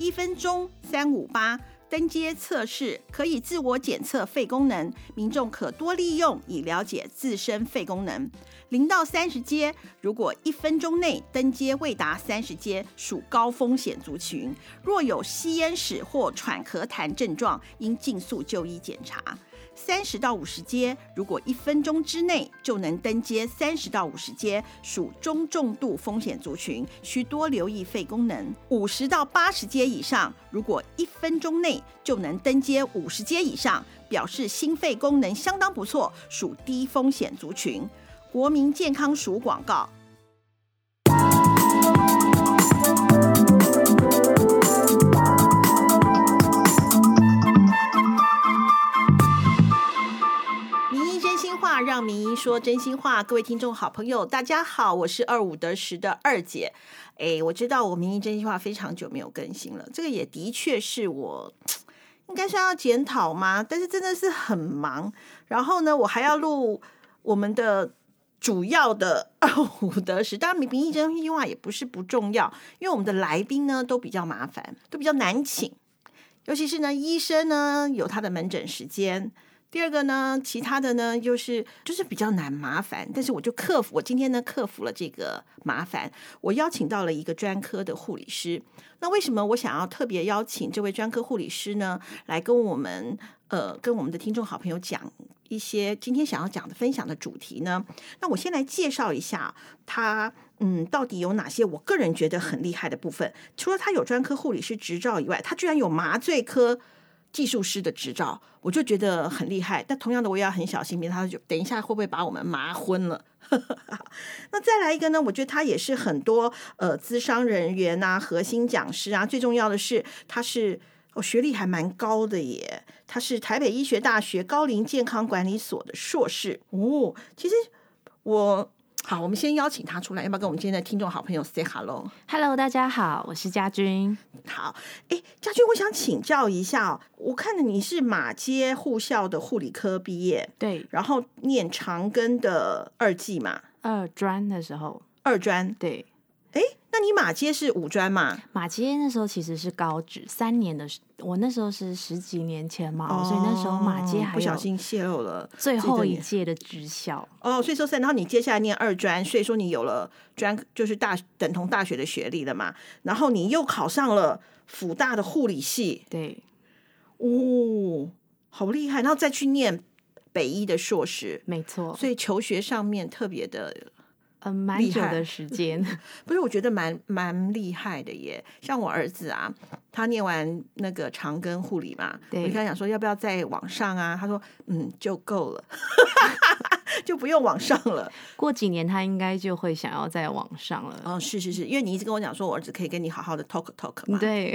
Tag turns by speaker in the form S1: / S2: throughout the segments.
S1: 一分钟三五八。登阶测试可以自我检测肺功能，民众可多利用以了解自身肺功能。零到三十阶，如果一分钟内登阶未达三十阶，属高风险族群。若有吸烟史或喘咳痰症状，应尽速就医检查。三十到五十阶，如果一分钟之内就能登阶三十到五十阶，属中重度风险族群，需多留意肺功能。五十到八十阶以上，如果一分钟内就能登阶五十阶以上，表示心肺功能相当不错，属低风险族群。国民健康署广告。让名医说真心话，各位听众好朋友，大家好，我是二五得十的二姐。哎，我知道我名医真心话非常久没有更新了，这个也的确是我应该是要检讨吗？但是真的是很忙，然后呢，我还要录我们的主要的二五得十。当然，名医真心话也不是不重要，因为我们的来宾呢都比较麻烦，都比较难请，尤其是呢医生呢有他的门诊时间。第二个呢，其他的呢，就是就是比较难麻烦，但是我就克服，我今天呢克服了这个麻烦，我邀请到了一个专科的护理师。那为什么我想要特别邀请这位专科护理师呢？来跟我们呃，跟我们的听众好朋友讲一些今天想要讲的分享的主题呢？那我先来介绍一下他，嗯，到底有哪些我个人觉得很厉害的部分？除了他有专科护理师执照以外，他居然有麻醉科。技术师的执照，我就觉得很厉害。但同样的，我也要很小心，别他就等一下会不会把我们麻昏了？那再来一个呢？我觉得他也是很多呃，资商人员啊，核心讲师啊。最重要的是，他是哦，学历还蛮高的耶。他是台北医学大学高龄健康管理所的硕士哦。其实我。好，我们先邀请他出来，要不要跟我们今天的听众好朋友 say hello？Hello，
S2: 大家好，我是家君。
S1: 好，哎，家君，我想请教一下，我看着你是马街护校的护理科毕业，
S2: 对，
S1: 然后念长庚的二技嘛，
S2: 二专的时候，
S1: 二专，
S2: 对。
S1: 哎，那你马街是五专嘛？
S2: 马街那时候其实是高职三年的，我那时候是十几年前嘛，所以那时候马街还
S1: 不小心泄露了
S2: 最后一届的职校
S1: 哦，所以说然后你接下来念二专，所以说你有了专就是大等同大学的学历了嘛，然后你又考上了辅大的护理系，
S2: 对，
S1: 哦，好厉害，然后再去念北医的硕士，
S2: 没错，
S1: 所以求学上面特别的。
S2: 嗯，蛮久的时间，
S1: 不是？我觉得蛮蛮厉害的耶。像我儿子啊，他念完那个长庚护理嘛，我跟他讲说要不要再往上啊？他说嗯，就够了，就不用往上了。
S2: 过几年他应该就会想要再往上了。
S1: 哦，是是是，因为你一直跟我讲说，我儿子可以跟你好好的 talk talk 嘛。
S2: 对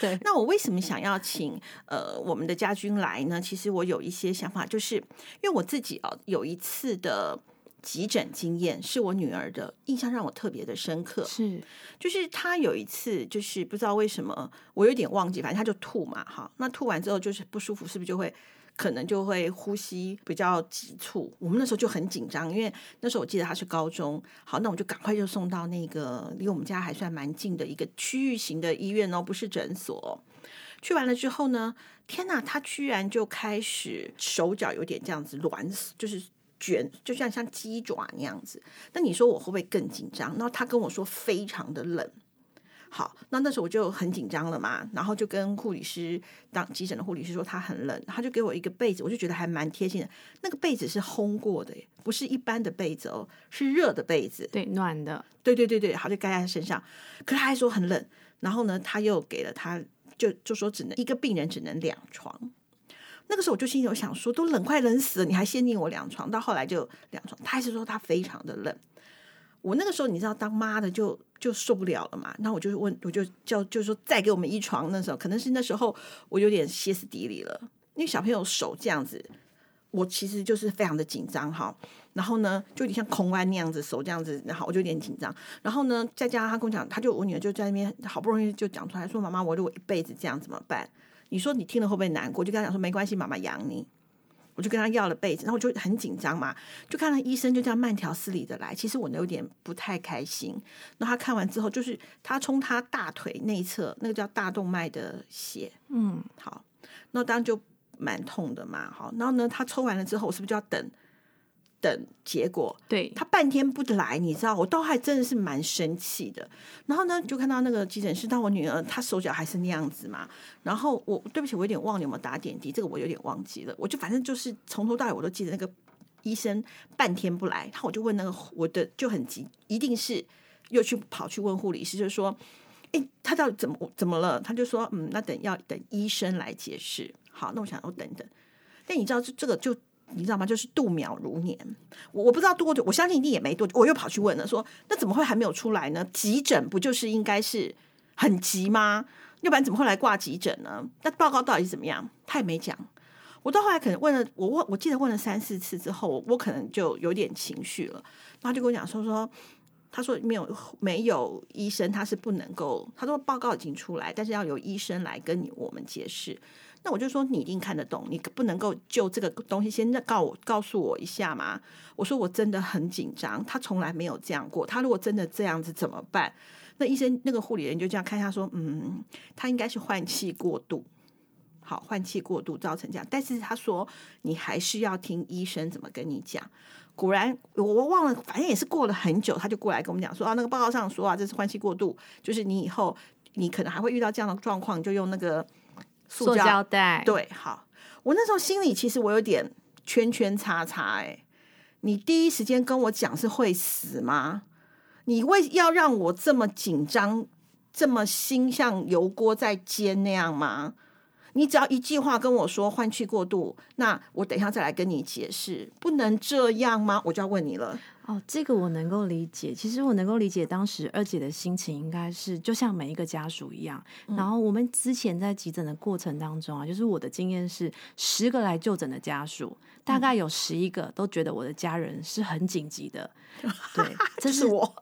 S2: 对。
S1: 那我为什么想要请呃我们的家军来呢？其实我有一些想法，就是因为我自己哦有一次的。急诊经验是我女儿的印象让我特别的深刻，
S2: 是
S1: 就是她有一次就是不知道为什么我有点忘记，反正她就吐嘛，哈，那吐完之后就是不舒服，是不是就会可能就会呼吸比较急促？我们那时候就很紧张，因为那时候我记得她是高中，好，那我就赶快就送到那个离我们家还算蛮近的一个区域型的医院哦，不是诊所。去完了之后呢，天哪，她居然就开始手脚有点这样子软，就是。卷就像像鸡爪那样子，那你说我会不会更紧张？然后他跟我说非常的冷，好，那那时候我就很紧张了嘛，然后就跟护理师当急诊的护理师说他很冷，他就给我一个被子，我就觉得还蛮贴心的。那个被子是烘过的，不是一般的被子哦，是热的被子，
S2: 对，暖的，
S1: 对对对对，好就盖在他身上。可是他还说很冷，然后呢，他又给了他，就就说只能一个病人只能两床。那个时候我就心里有想说，都冷快冷死了，你还限定我两床？到后来就两床，他还是说他非常的冷。我那个时候你知道，当妈的就就受不了了嘛。那我就问，我就叫，就说再给我们一床。那时候可能是那时候我有点歇斯底里了，因为小朋友手这样子，我其实就是非常的紧张哈。然后呢，就有点像空弯那样子手这样子，然后我就有点紧张。然后呢，再加上他跟我讲，他就我女儿就在那边好不容易就讲出来说：“妈妈，我如果一辈子这样怎么办？”你说你听了会不会难过？就跟他讲说没关系，妈妈养你。我就跟他要了被子，然后我就很紧张嘛，就看到医生就这样慢条斯理的来，其实我有点不太开心。那他看完之后，就是他冲他大腿内侧那个叫大动脉的血，
S2: 嗯，
S1: 好，那当然就蛮痛的嘛，好，然后呢，他抽完了之后，我是不是就要等等结果？
S2: 对，
S1: 他半天不来，你知道，我倒还真的是蛮生气的。然后呢，就看到那个急诊室，但我女儿她手脚还是那样子嘛。然后我对不起，我有点忘了有没有打点滴，这个我有点忘记了。我就反正就是从头到尾我都记得那个医生半天不来，然后我就问那个我的就很急，一定是又去跑去问护理师，就是说，哎，他到底怎么怎么了？他就说，嗯，那等要等医生来解释。好，那我想我等等。但你知道这这个就。你知道吗？就是度秒如年，我我不知道多久，我相信一定也没多久。我又跑去问了，说那怎么会还没有出来呢？急诊不就是应该是很急吗？要不然怎么会来挂急诊呢？那报告到底怎么样？他也没讲。我到后来可能问了，我问我记得问了三四次之后，我可能就有点情绪了。然后就跟我讲说说，他说没有没有医生，他是不能够。他说报告已经出来，但是要由医生来跟你我们解释。那我就说你一定看得懂，你不能够就这个东西先告我告诉我一下吗？我说我真的很紧张，他从来没有这样过。他如果真的这样子怎么办？那医生那个护理人就这样看他说，嗯，他应该是换气过度，好，换气过度造成这样。但是他说你还是要听医生怎么跟你讲。果然我忘了，反正也是过了很久，他就过来跟我们讲说啊，那个报告上说啊，这是换气过度，就是你以后你可能还会遇到这样的状况，就用那个。
S2: 塑胶袋
S1: 对，好，我那时候心里其实我有点圈圈叉叉，哎，你第一时间跟我讲是会死吗？你为要让我这么紧张，这么心像油锅在煎那样吗？你只要一句话跟我说换气过度，那我等一下再来跟你解释，不能这样吗？我就要问你了。
S2: 哦，这个我能够理解。其实我能够理解当时二姐的心情，应该是就像每一个家属一样。然后我们之前在急诊的过程当中啊，就是我的经验是，十个来就诊的家属，大概有十一个都觉得我的家人是很紧急的。对，
S1: 这是我。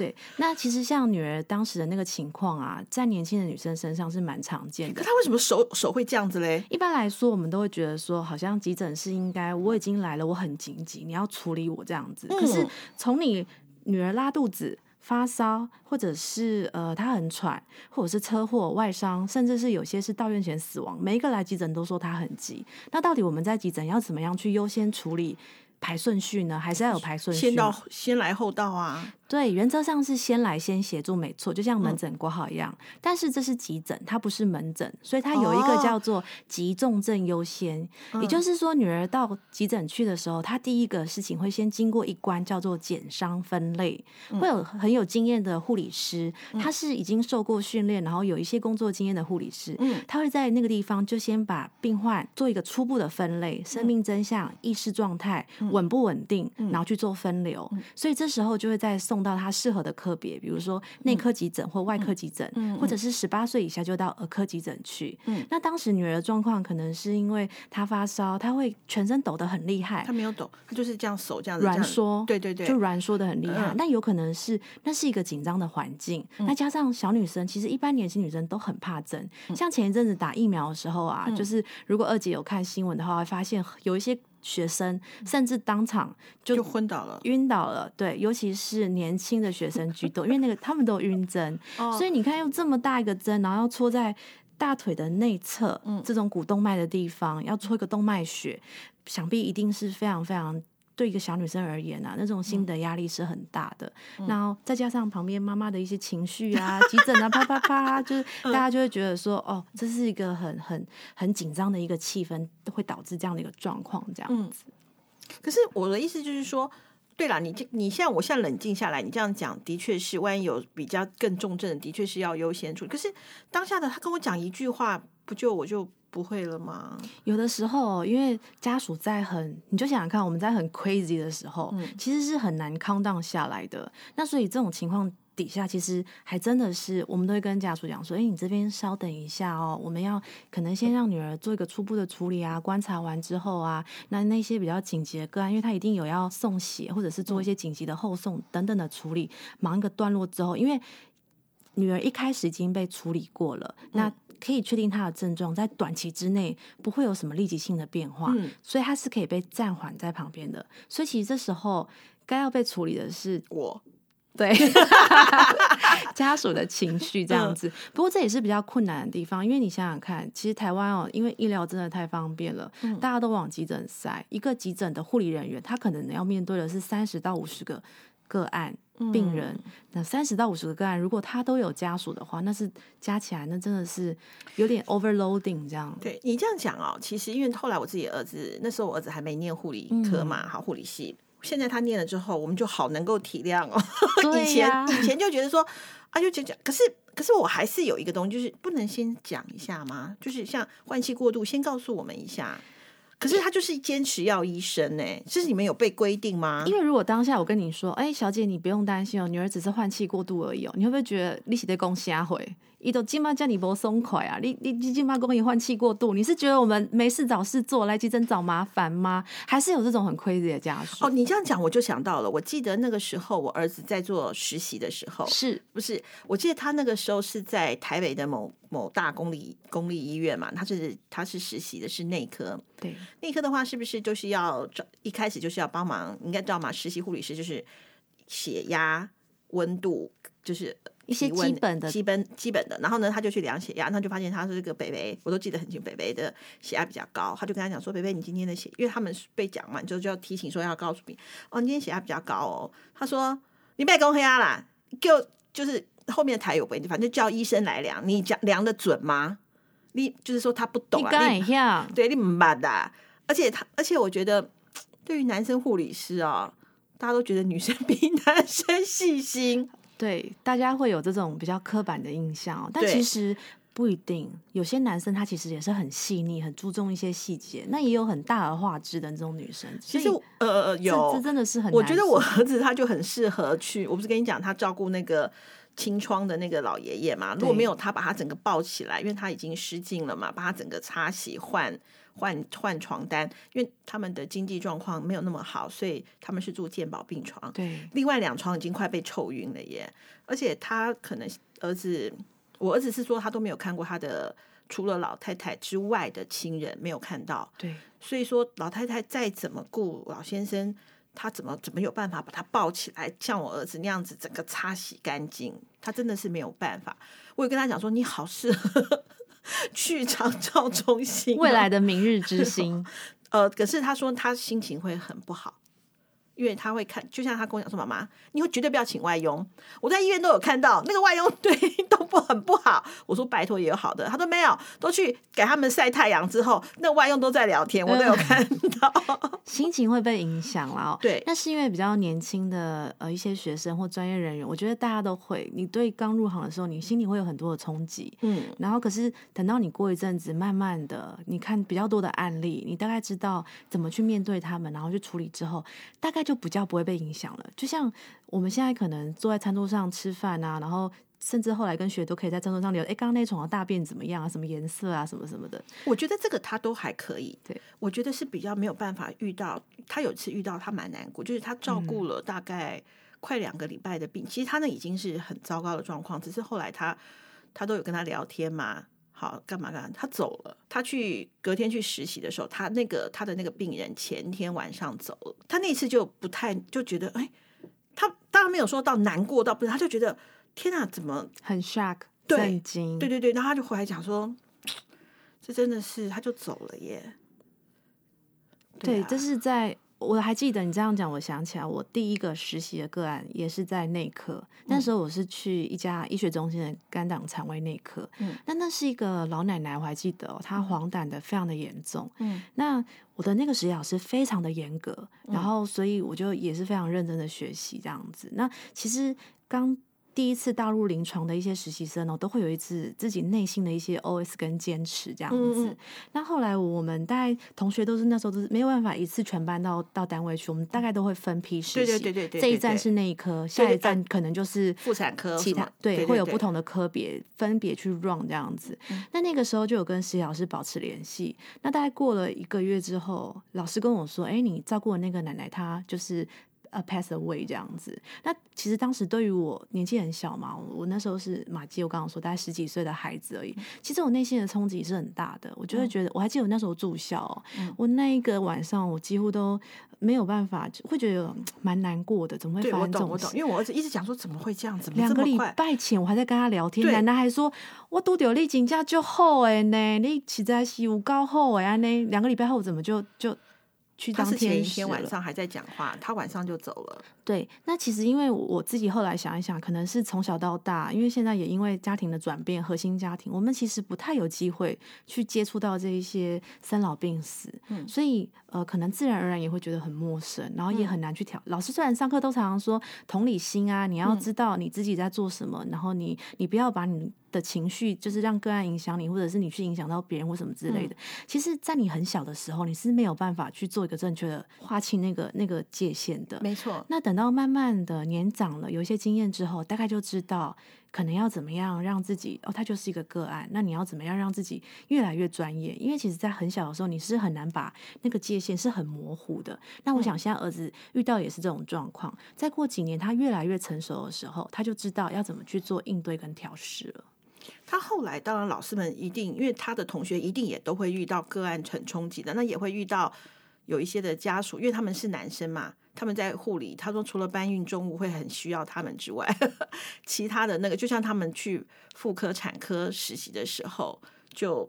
S2: 对，那其实像女儿当时的那个情况啊，在年轻的女生身上是蛮常见的。
S1: 可她为什么手手会这样子嘞？
S2: 一般来说，我们都会觉得说，好像急诊是应该我已经来了，我很紧急，你要处理我这样子。可是从你女儿拉肚子、发烧，或者是呃她很喘，或者是车祸、外伤，甚至是有些是到院前死亡，每一个来急诊都说她很急。那到底我们在急诊要怎么样去优先处理排顺序呢？还是要有排顺序？
S1: 先到先来后到啊。
S2: 对，原则上是先来先协助，没错，就像门诊挂号一样。但是这是急诊，它不是门诊，所以它有一个叫做急重症优先。也就是说，女儿到急诊去的时候，她第一个事情会先经过一关，叫做减伤分类，会有很有经验的护理师，他是已经受过训练，然后有一些工作经验的护理师，他会在那个地方就先把病患做一个初步的分类，生命真相、意识状态稳不稳定，然后去做分流。所以这时候就会在送。到他适合的科别，比如说内科急诊或外科急诊，或者是十八岁以下就到儿科急诊去。那当时女儿的状况可能是因为她发烧，她会全身抖得很厉害。
S1: 她没有抖，她就是这样手这样
S2: 软缩，
S1: 对对对，
S2: 就软缩的很厉害。那有可能是那是一个紧张的环境，那加上小女生，其实一般年轻女生都很怕针。像前一阵子打疫苗的时候啊，就是如果二姐有看新闻的话，会发现有一些。学生甚至当场就
S1: 昏倒了，
S2: 晕倒了。对，尤其是年轻的学生居多，因为那个他们都晕针，所以你看用这么大一个针，然后要戳在大腿的内侧，嗯这种股动脉的地方，要戳一个动脉血，想必一定是非常非常。对一个小女生而言啊，那种心的压力是很大的。然后再加上旁边妈妈的一些情绪啊、急诊啊、啪啪啪，就是 大家就会觉得说，哦，这是一个很很很紧张的一个气氛，会导致这样的一个状况，这样子。
S1: 可是我的意思就是说，对了，你这你现在我现在冷静下来，你这样讲的确是，万一有比较更重症的，的确是要优先处理。可是当下的他跟我讲一句话，不就我就。不会了吗？
S2: 有的时候，因为家属在很，你就想想看，我们在很 crazy 的时候，其实是很难 calm down 下来的。那所以这种情况底下，其实还真的是，我们都会跟家属讲说：“哎，你这边稍等一下哦，我们要可能先让女儿做一个初步的处理啊，观察完之后啊，那那些比较紧急的个案，因为她一定有要送血或者是做一些紧急的后送等等的处理，忙一个段落之后，因为女儿一开始已经被处理过了，那。可以确定她的症状在短期之内不会有什么立即性的变化，
S1: 嗯
S2: 所以她是可以被暂缓在旁边的。所以其实这时候该要被处理的是
S1: 我
S2: 对 家属的情绪这样子。不过这也是比较困难的地方，因为你想想看，其实台湾哦，因为医疗真的太方便了，大家都往急诊塞，一个急诊的护理人员，他可能要面对的是三十到五十个个案。病人，那三十到五十个个案，如果他都有家属的话，那是加起来，那真的是有点 overloading 这样。
S1: 对你这样讲哦，其实因为后来我自己儿子那时候我儿子还没念护理科嘛，好护理系，现在他念了之后，我们就好能够体谅哦。以前以前就觉得说啊，就讲讲，可是可是我还是有一个东西，就是不能先讲一下吗？就是像换气过度，先告诉我们一下。可是他就是坚持要医生呢，这是你们有被规定吗？
S2: 因为如果当下我跟你说，哎，小姐你不用担心哦，女儿只是换气过度而已哦，你会不会觉得利息的公瞎回？伊都今妈叫你不松快啊！你你你今妈跟你换气过度，你是觉得我们没事找事做来急诊找麻烦吗？还是有这种很 crazy 的家属？
S1: 哦，你这样讲我就想到了，我记得那个时候我儿子在做实习的时候，
S2: 是
S1: 不是？我记得他那个时候是在台北的某某大公立公立医院嘛，他是他是实习的是内科，
S2: 对
S1: 内科的话是不是就是要一开始就是要帮忙？应该知道嘛，实习护理师就是血压、温度，就是。
S2: 一些基本的、
S1: 基本、基本的，然后呢，他就去量血压，他就发现他是这个北北，我都记得很清，北北的血压比较高，他就跟他讲说：“北北，你今天的血，因为他们被讲完之后就要提醒说要告诉你，哦，你今天血压比较高哦。”他说：“你别公黑压啦，就就是后面的台有问题，反正叫医生来量，你讲量的准吗？你就是说他不懂啊，
S2: 你
S1: 对你蛮的，而且他，而且我觉得对于男生护理师啊，大家都觉得女生 比男生细心。”
S2: 对，大家会有这种比较刻板的印象，但其实不一定。有些男生他其实也是很细腻，很注重一些细节。那也有很大而化之的这种女生。
S1: 其实，呃呃，有，
S2: 这真的是很。
S1: 我觉得我儿子他就很适合去。我不是跟你讲，他照顾那个清窗的那个老爷爷嘛？如果没有他把他整个抱起来，因为他已经失禁了嘛，把他整个擦洗换。换换床单，因为他们的经济状况没有那么好，所以他们是住健保病床。
S2: 对，
S1: 另外两床已经快被臭晕了耶！而且他可能儿子，我儿子是说他都没有看过他的除了老太太之外的亲人，没有看到。
S2: 对，
S1: 所以说老太太再怎么顾老先生，他怎么怎么有办法把他抱起来，像我儿子那样子整个擦洗干净？他真的是没有办法。我也跟他讲说，你好适合。去长照中心，
S2: 未来的明日之星。
S1: 呃，可是他说他心情会很不好。因为他会看，就像他跟我讲说：“妈妈，你会绝对不要请外佣。”我在医院都有看到那个外佣对 都不很不好。我说：“拜托也有好的。”他说：“没有，都去给他们晒太阳之后，那外佣都在聊天，我都有看到。”
S2: 心情会被影响了。
S1: 对，
S2: 那是因为比较年轻的呃一些学生或专业人员，我觉得大家都会。你对刚入行的时候，你心里会有很多的冲击。嗯，然后可是等到你过一阵子，慢慢的你看比较多的案例，你大概知道怎么去面对他们，然后去处理之后，大概就。就比较不会被影响了。就像我们现在可能坐在餐桌上吃饭啊，然后甚至后来跟学都可以在餐桌上聊，哎，刚刚那床的大便怎么样啊？什么颜色啊？什么什么的。
S1: 我觉得这个他都还可以。
S2: 对，
S1: 我觉得是比较没有办法遇到。他有次遇到他蛮难过，就是他照顾了大概快两个礼拜的病，其实他那已经是很糟糕的状况，只是后来他他都有跟他聊天嘛。好，干嘛干嘛？他走了，他去隔天去实习的时候，他那个他的那个病人前天晚上走了，他那次就不太就觉得，哎，他当然没有说到难过到不是，他就觉得天哪，怎么
S2: 很 shock，震惊，
S1: 对对对，然后他就回来讲说，这真的是，他就走了耶。
S2: 对，这是在。我还记得你这样讲，我想起来，我第一个实习的个案也是在内科。那时候我是去一家医学中心的肝胆肠胃内科。嗯，那那是一个老奶奶，我还记得，她黄疸的非常的严重。嗯，那我的那个实习老师非常的严格，然后所以我就也是非常认真的学习这样子。那其实刚。第一次踏入临床的一些实习生哦，都会有一次自己内心的一些 OS 跟坚持这样子。那后来我们大概同学都是那时候都是没有办法一次全班到到单位去，我们大概都会分批实习。
S1: 对对对对
S2: 这一站是内科，下一站可能就是
S1: 妇产科，
S2: 其他对会有不同的科别分别去 run 这样子。那那个时候就有跟实习老师保持联系。那大概过了一个月之后，老师跟我说：“哎，你照顾的那个奶奶她就是。”呃 pass away 这样子。那其实当时对于我年纪很小嘛，我那时候是马基，我刚刚说大概十几岁的孩子而已。其实我内心的冲击是很大的，我就会觉得，我还记得我那时候住校，我那一个晚上我几乎都没有办法，会觉得蛮难过的。怎么会发生这种事？
S1: 因为我儿子一直讲说怎么会这样子？
S2: 两个礼拜前我还在跟他聊天，奶奶还说我都丢你请假就好哎呢，你实在是有高好哎呢，两个礼拜后怎么就就？
S1: 他是前一天晚上还在讲话，他晚上就走了。
S2: 对，那其实因为我自己后来想一想，可能是从小到大，因为现在也因为家庭的转变，核心家庭，我们其实不太有机会去接触到这一些生老病死，嗯，所以呃，可能自然而然也会觉得很陌生，然后也很难去调。老师虽然上课都常常说同理心啊，你要知道你自己在做什么，然后你你不要把你。的情绪就是让个案影响你，或者是你去影响到别人或什么之类的。其实，在你很小的时候，你是没有办法去做一个正确的划清那个那个界限的。
S1: 没错。
S2: 那等到慢慢的年长了，有一些经验之后，大概就知道可能要怎么样让自己哦，他就是一个个案。那你要怎么样让自己越来越专业？因为其实，在很小的时候，你是很难把那个界限是很模糊的。那我想，现在儿子遇到也是这种状况。再过几年，他越来越成熟的时候，他就知道要怎么去做应对跟调试了。
S1: 他后来当然老师们一定，因为他的同学一定也都会遇到个案很冲击的，那也会遇到有一些的家属，因为他们是男生嘛，他们在护理，他说除了搬运重物会很需要他们之外，其他的那个就像他们去妇科产科实习的时候，就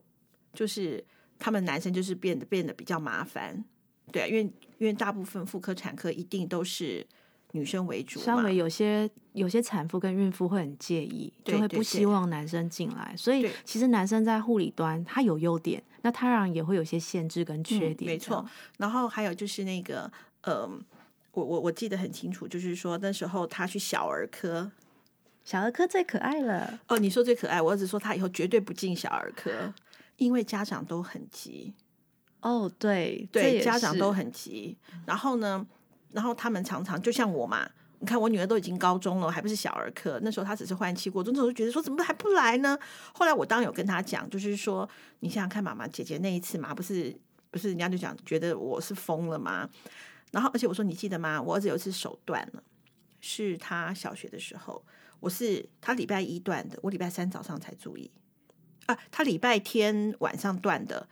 S1: 就是他们男生就是变得变得比较麻烦，对啊，因为因为大部分妇科产科一定都是。女生为主，
S2: 稍微有些有些产妇跟孕妇会很介意，就会不希望男生进来。所以其实男生在护理端他有优点，那他然也会有些限制跟缺点。
S1: 没错。然后还有就是那个，呃，我我我记得很清楚，就是说那时候他去小儿科，
S2: 小儿科最可爱了。哦，
S1: 你说最可爱，我儿子说他以后绝对不进小儿科，因为家长都很急。
S2: 哦，对
S1: 对，家长都很急。然后呢？然后他们常常就像我嘛，你看我女儿都已经高中了，还不是小儿科。那时候她只是换气过，那时候就觉得说怎么还不来呢？后来我当然有跟她讲，就是说你想想看，妈妈姐姐那一次嘛，不是不是人家就讲觉得我是疯了吗？然后而且我说你记得吗？我儿子有一次手断了，是他小学的时候，我是他礼拜一断的，我礼拜三早上才注意啊，他礼拜天晚上断的。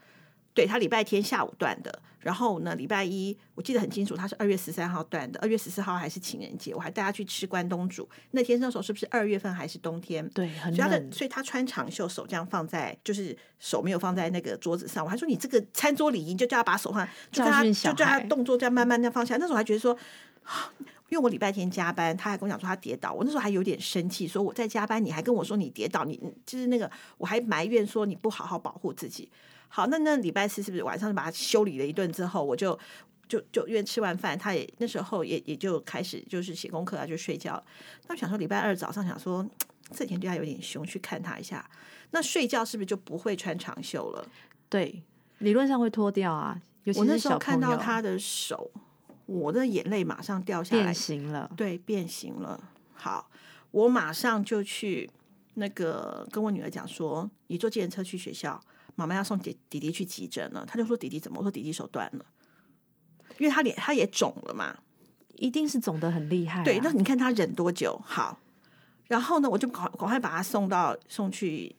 S1: 对他礼拜天下午断的，然后呢，礼拜一我记得很清楚，他是二月十三号断的，二月十四号还是情人节，我还带他去吃关东煮。那天那时候是不是二月份还是冬天？
S2: 对，很冷。
S1: 所以他穿长袖，手这样放在，就是手没有放在那个桌子上。我还说你这个餐桌礼仪，就叫他把手放，就叫他就叫他动作这样慢慢的放下。那时候还觉得说，因为我礼拜天加班，他还跟我讲说他跌倒，我那时候还有点生气，说我在加班，你还跟我说你跌倒，你就是那个我还埋怨说你不好好保护自己。好，那那礼拜四是不是晚上就把它修理了一顿之后，我就就就因为吃完饭，他也那时候也也就开始就是写功课啊，就睡觉。那想说礼拜二早上想说这天对他有点凶，去看他一下。那睡觉是不是就不会穿长袖了？
S2: 对，理论上会脱掉啊。
S1: 我那时候看到他的手，我的眼泪马上掉下来，
S2: 变形了。
S1: 对，变形了。好，我马上就去那个跟我女儿讲说，你坐计程车去学校。妈妈要送弟弟弟去急诊了，他就说弟弟怎么？我说弟弟手断了，因为他脸他也肿了嘛，
S2: 一定是肿的很厉害。
S1: 对，那你看他忍多久？好，然后呢，我就赶赶快把他送到送去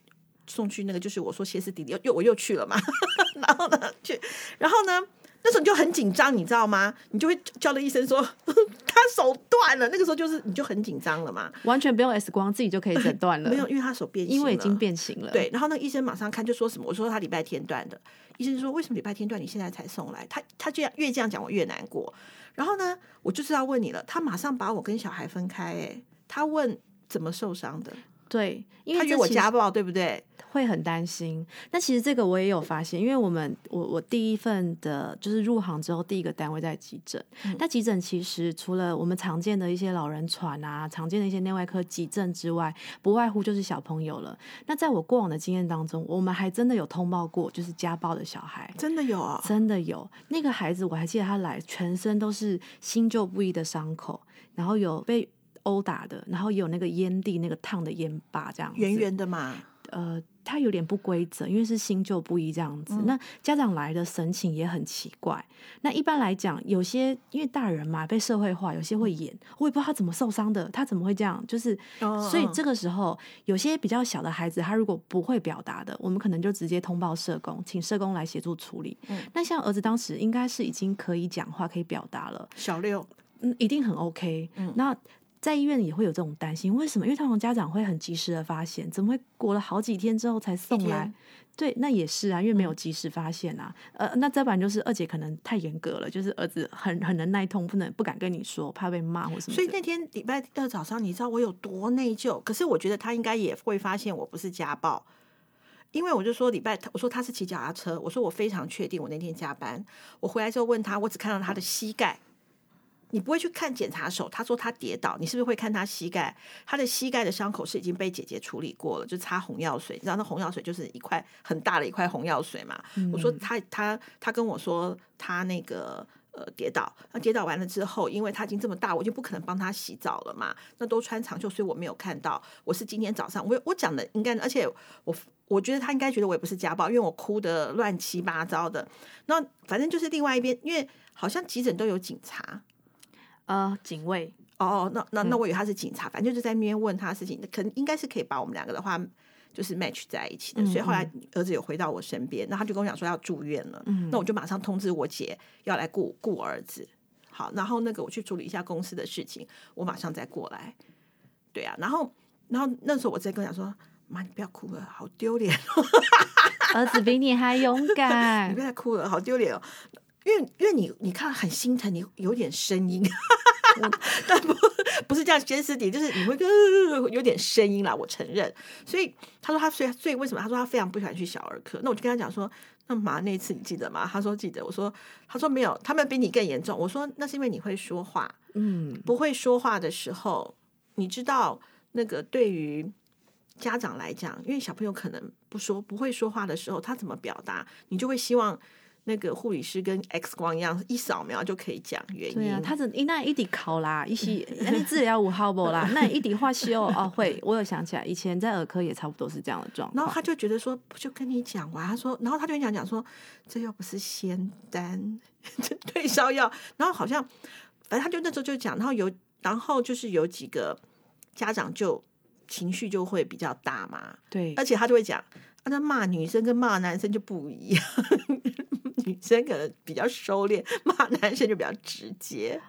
S1: 送去那个，就是我说歇斯底里，又我又去了嘛，然后呢去，然后呢。那时候你就很紧张，你知道吗？你就会叫了医生说 他手断了。那个时候就是你就很紧张了嘛，
S2: 完全不用 X 光，自己就可以诊断了。
S1: 没有，因为他手变形，
S2: 因为已经变形了。
S1: 对，然后那个医生马上看就说什么？我说他礼拜天断的。医生说为什么礼拜天断？你现在才送来？他他这样越这样讲我越难过。然后呢，我就是要问你了。他马上把我跟小孩分开。哎，他问怎么受伤的？
S2: 对，因为
S1: 他觉得我家暴，对不对？
S2: 会很担心。那其实这个我也有发现，因为我们我我第一份的就是入行之后第一个单位在急诊。那急诊其实除了我们常见的一些老人喘啊，常见的一些内外科急症之外，不外乎就是小朋友了。那在我过往的经验当中，我们还真的有通报过，就是家暴的小孩，
S1: 真的有啊，
S2: 真的有。那个孩子我还记得他来，全身都是新旧不一的伤口，然后有被。殴打的，然后有那个烟蒂，那个烫的烟疤，这样
S1: 圆圆的嘛。
S2: 呃，他有点不规则，因为是新旧不一这样子。那家长来的神情也很奇怪。那一般来讲，有些因为大人嘛被社会化，有些会演，我也不知道他怎么受伤的，他怎么会这样？就是所以这个时候，有些比较小的孩子，他如果不会表达的，我们可能就直接通报社工，请社工来协助处理。那像儿子当时应该是已经可以讲话、可以表达了，
S1: 小六，
S2: 嗯，一定很 OK。那在医院也会有这种担心，为什么？因为他们家长会很及时的发现，怎么会过了好几天之后才送来？对，那也是啊，因为没有及时发现啊。呃，那再不然就是二姐可能太严格了，就是儿子很很能耐痛，不能不敢跟你说，怕被骂或什么。
S1: 所以那天礼拜二早上，你知道我有多内疚？可是我觉得他应该也会发现我不是家暴，因为我就说礼拜，我说他是骑脚踏车，我说我非常确定我那天加班，我回来之后问他，我只看到他的膝盖。你不会去看检查手，他说他跌倒，你是不是会看他膝盖？他的膝盖的伤口是已经被姐姐处理过了，就擦红药水。你知道那红药水就是一块很大的一块红药水嘛？我说他他他跟我说他那个呃跌倒，那跌倒完了之后，因为他已经这么大，我就不可能帮他洗澡了嘛。那都穿长袖，所以我没有看到。我是今天早上，我我讲的应该，而且我我觉得他应该觉得我也不是家暴，因为我哭的乱七八糟的。那反正就是另外一边，因为好像急诊都有警察。
S2: 呃，警卫。
S1: 哦，那那那我以为他是警察，反正就是在那边问他事情，可能应该是可以把我们两个的话就是 match 在一起的，所以后来儿子有回到我身边，那他就跟我讲说要住院了，那我就马上通知我姐要来顾顾儿子，好，然后那个我去处理一下公司的事情，我马上再过来，对啊，然后然后那时候我在跟我讲说，妈你不要哭了，好丢脸，
S2: 儿子比你还勇敢，
S1: 你不要再哭了，好丢脸哦。因为因为你你看很心疼，你有点声音，但不不是这样歇斯底，就是你会有点声音啦，我承认。所以他说他所以所以为什么他说他非常不喜欢去小儿科？那我就跟他讲说，那妈那次你记得吗？他说记得。我说他说没有，他们比你更严重。我说那是因为你会说话，嗯，不会说话的时候，你知道那个对于家长来讲，因为小朋友可能不说不会说话的时候，他怎么表达，你就会希望。那个护理师跟 X 光一样，一扫描就可以讲原因。
S2: 对啊，他是那一滴考啦，一些 那治疗五号不啦，那一滴化修哦会，我有想起来，以前在儿科也差不多是这样的状况。
S1: 然后他就觉得说，不就跟你讲完？他说，然后他就讲讲说，这又不是仙丹，退烧药。然后好像，反正他就那时候就讲，然后有，然后就是有几个家长就情绪就会比较大嘛。
S2: 对，
S1: 而且他就会讲，啊，他骂女生跟骂男生就不一样。女生可能比较收敛，骂男生就比较直接。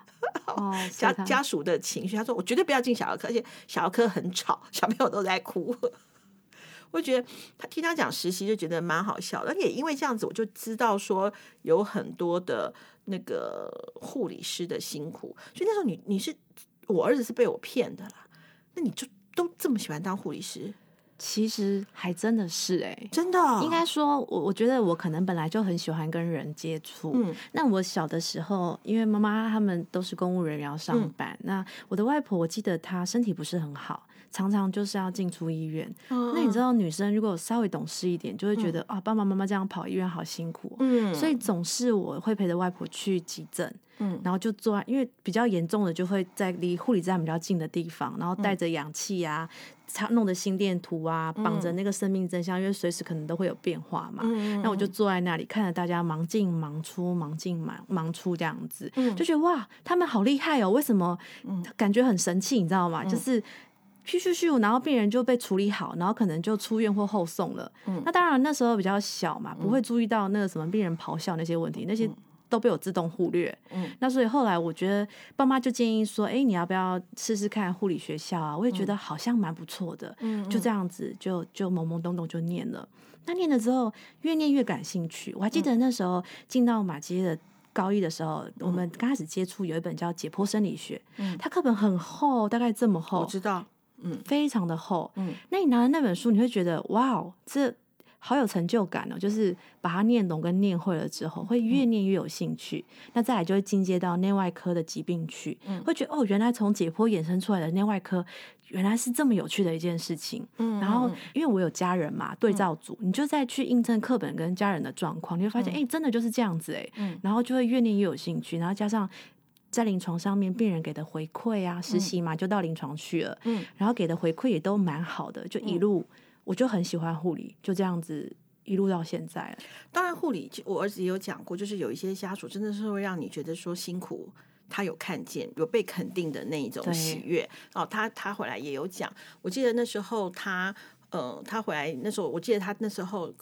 S1: 家家属的情绪，他说：“我绝对不要进小儿科，而且小儿科很吵，小朋友都在哭。”我觉得他听他讲实习就觉得蛮好笑，而且因为这样子，我就知道说有很多的那个护理师的辛苦。所以那时候你你是我儿子是被我骗的啦，那你就都这么喜欢当护理师？
S2: 其实还真的是哎，
S1: 真的，
S2: 应该说，我我觉得我可能本来就很喜欢跟人接触。嗯，那我小的时候，因为妈妈他们都是公务人员要上班，那我的外婆，我记得她身体不是很好。常常就是要进出医院，那你知道女生如果稍微懂事一点，就会觉得啊，爸爸妈妈这样跑医院好辛苦，嗯，所以总是我会陪着外婆去急诊，嗯，然后就坐，因为比较严重的就会在离护理站比较近的地方，然后带着氧气啊，插弄的心电图啊，绑着那个生命真相，因为随时可能都会有变化嘛，那我就坐在那里看着大家忙进忙出，忙进忙忙出这样子，就觉得哇，他们好厉害哦，为什么？感觉很神气，你知道吗？就是。咻咻咻，然后病人就被处理好，然后可能就出院或后送了。那当然那时候比较小嘛，不会注意到那个什么病人咆哮那些问题，那些都被我自动忽略。嗯，那所以后来我觉得爸妈就建议说：“哎，你要不要试试看护理学校啊？”我也觉得好像蛮不错的。嗯，就这样子就就懵懵懂懂就念了。那念了之后越念越感兴趣。我还记得那时候进到马街的高一的时候，我们刚开始接触有一本叫《解剖生理学》，嗯，它课本很厚，大概这么厚。
S1: 我知道。
S2: 嗯，非常的厚。嗯，那你拿了那本书，你会觉得哇哦，这好有成就感哦！就是把它念懂跟念会了之后，会越念越有兴趣。那再来就会进阶到内外科的疾病去，会觉得哦，原来从解剖衍生出来的内外科，原来是这么有趣的一件事情。嗯，然后因为我有家人嘛，对照组，你就再去印证课本跟家人的状况，你会发现，哎，真的就是这样子哎。嗯，然后就会越念越有兴趣，然后加上。在临床上面，病人给的回馈啊，实习嘛，就到临床去了。嗯，然后给的回馈也都蛮好的，就一路我就很喜欢护理，就这样子一路到现在了。
S1: 当然，护理我儿子也有讲过，就是有一些家属真的是会让你觉得说辛苦，他有看见有被肯定的那一种喜悦。哦，他他回来也有讲，我记得那时候他呃，他回来那时候，我记得他那时候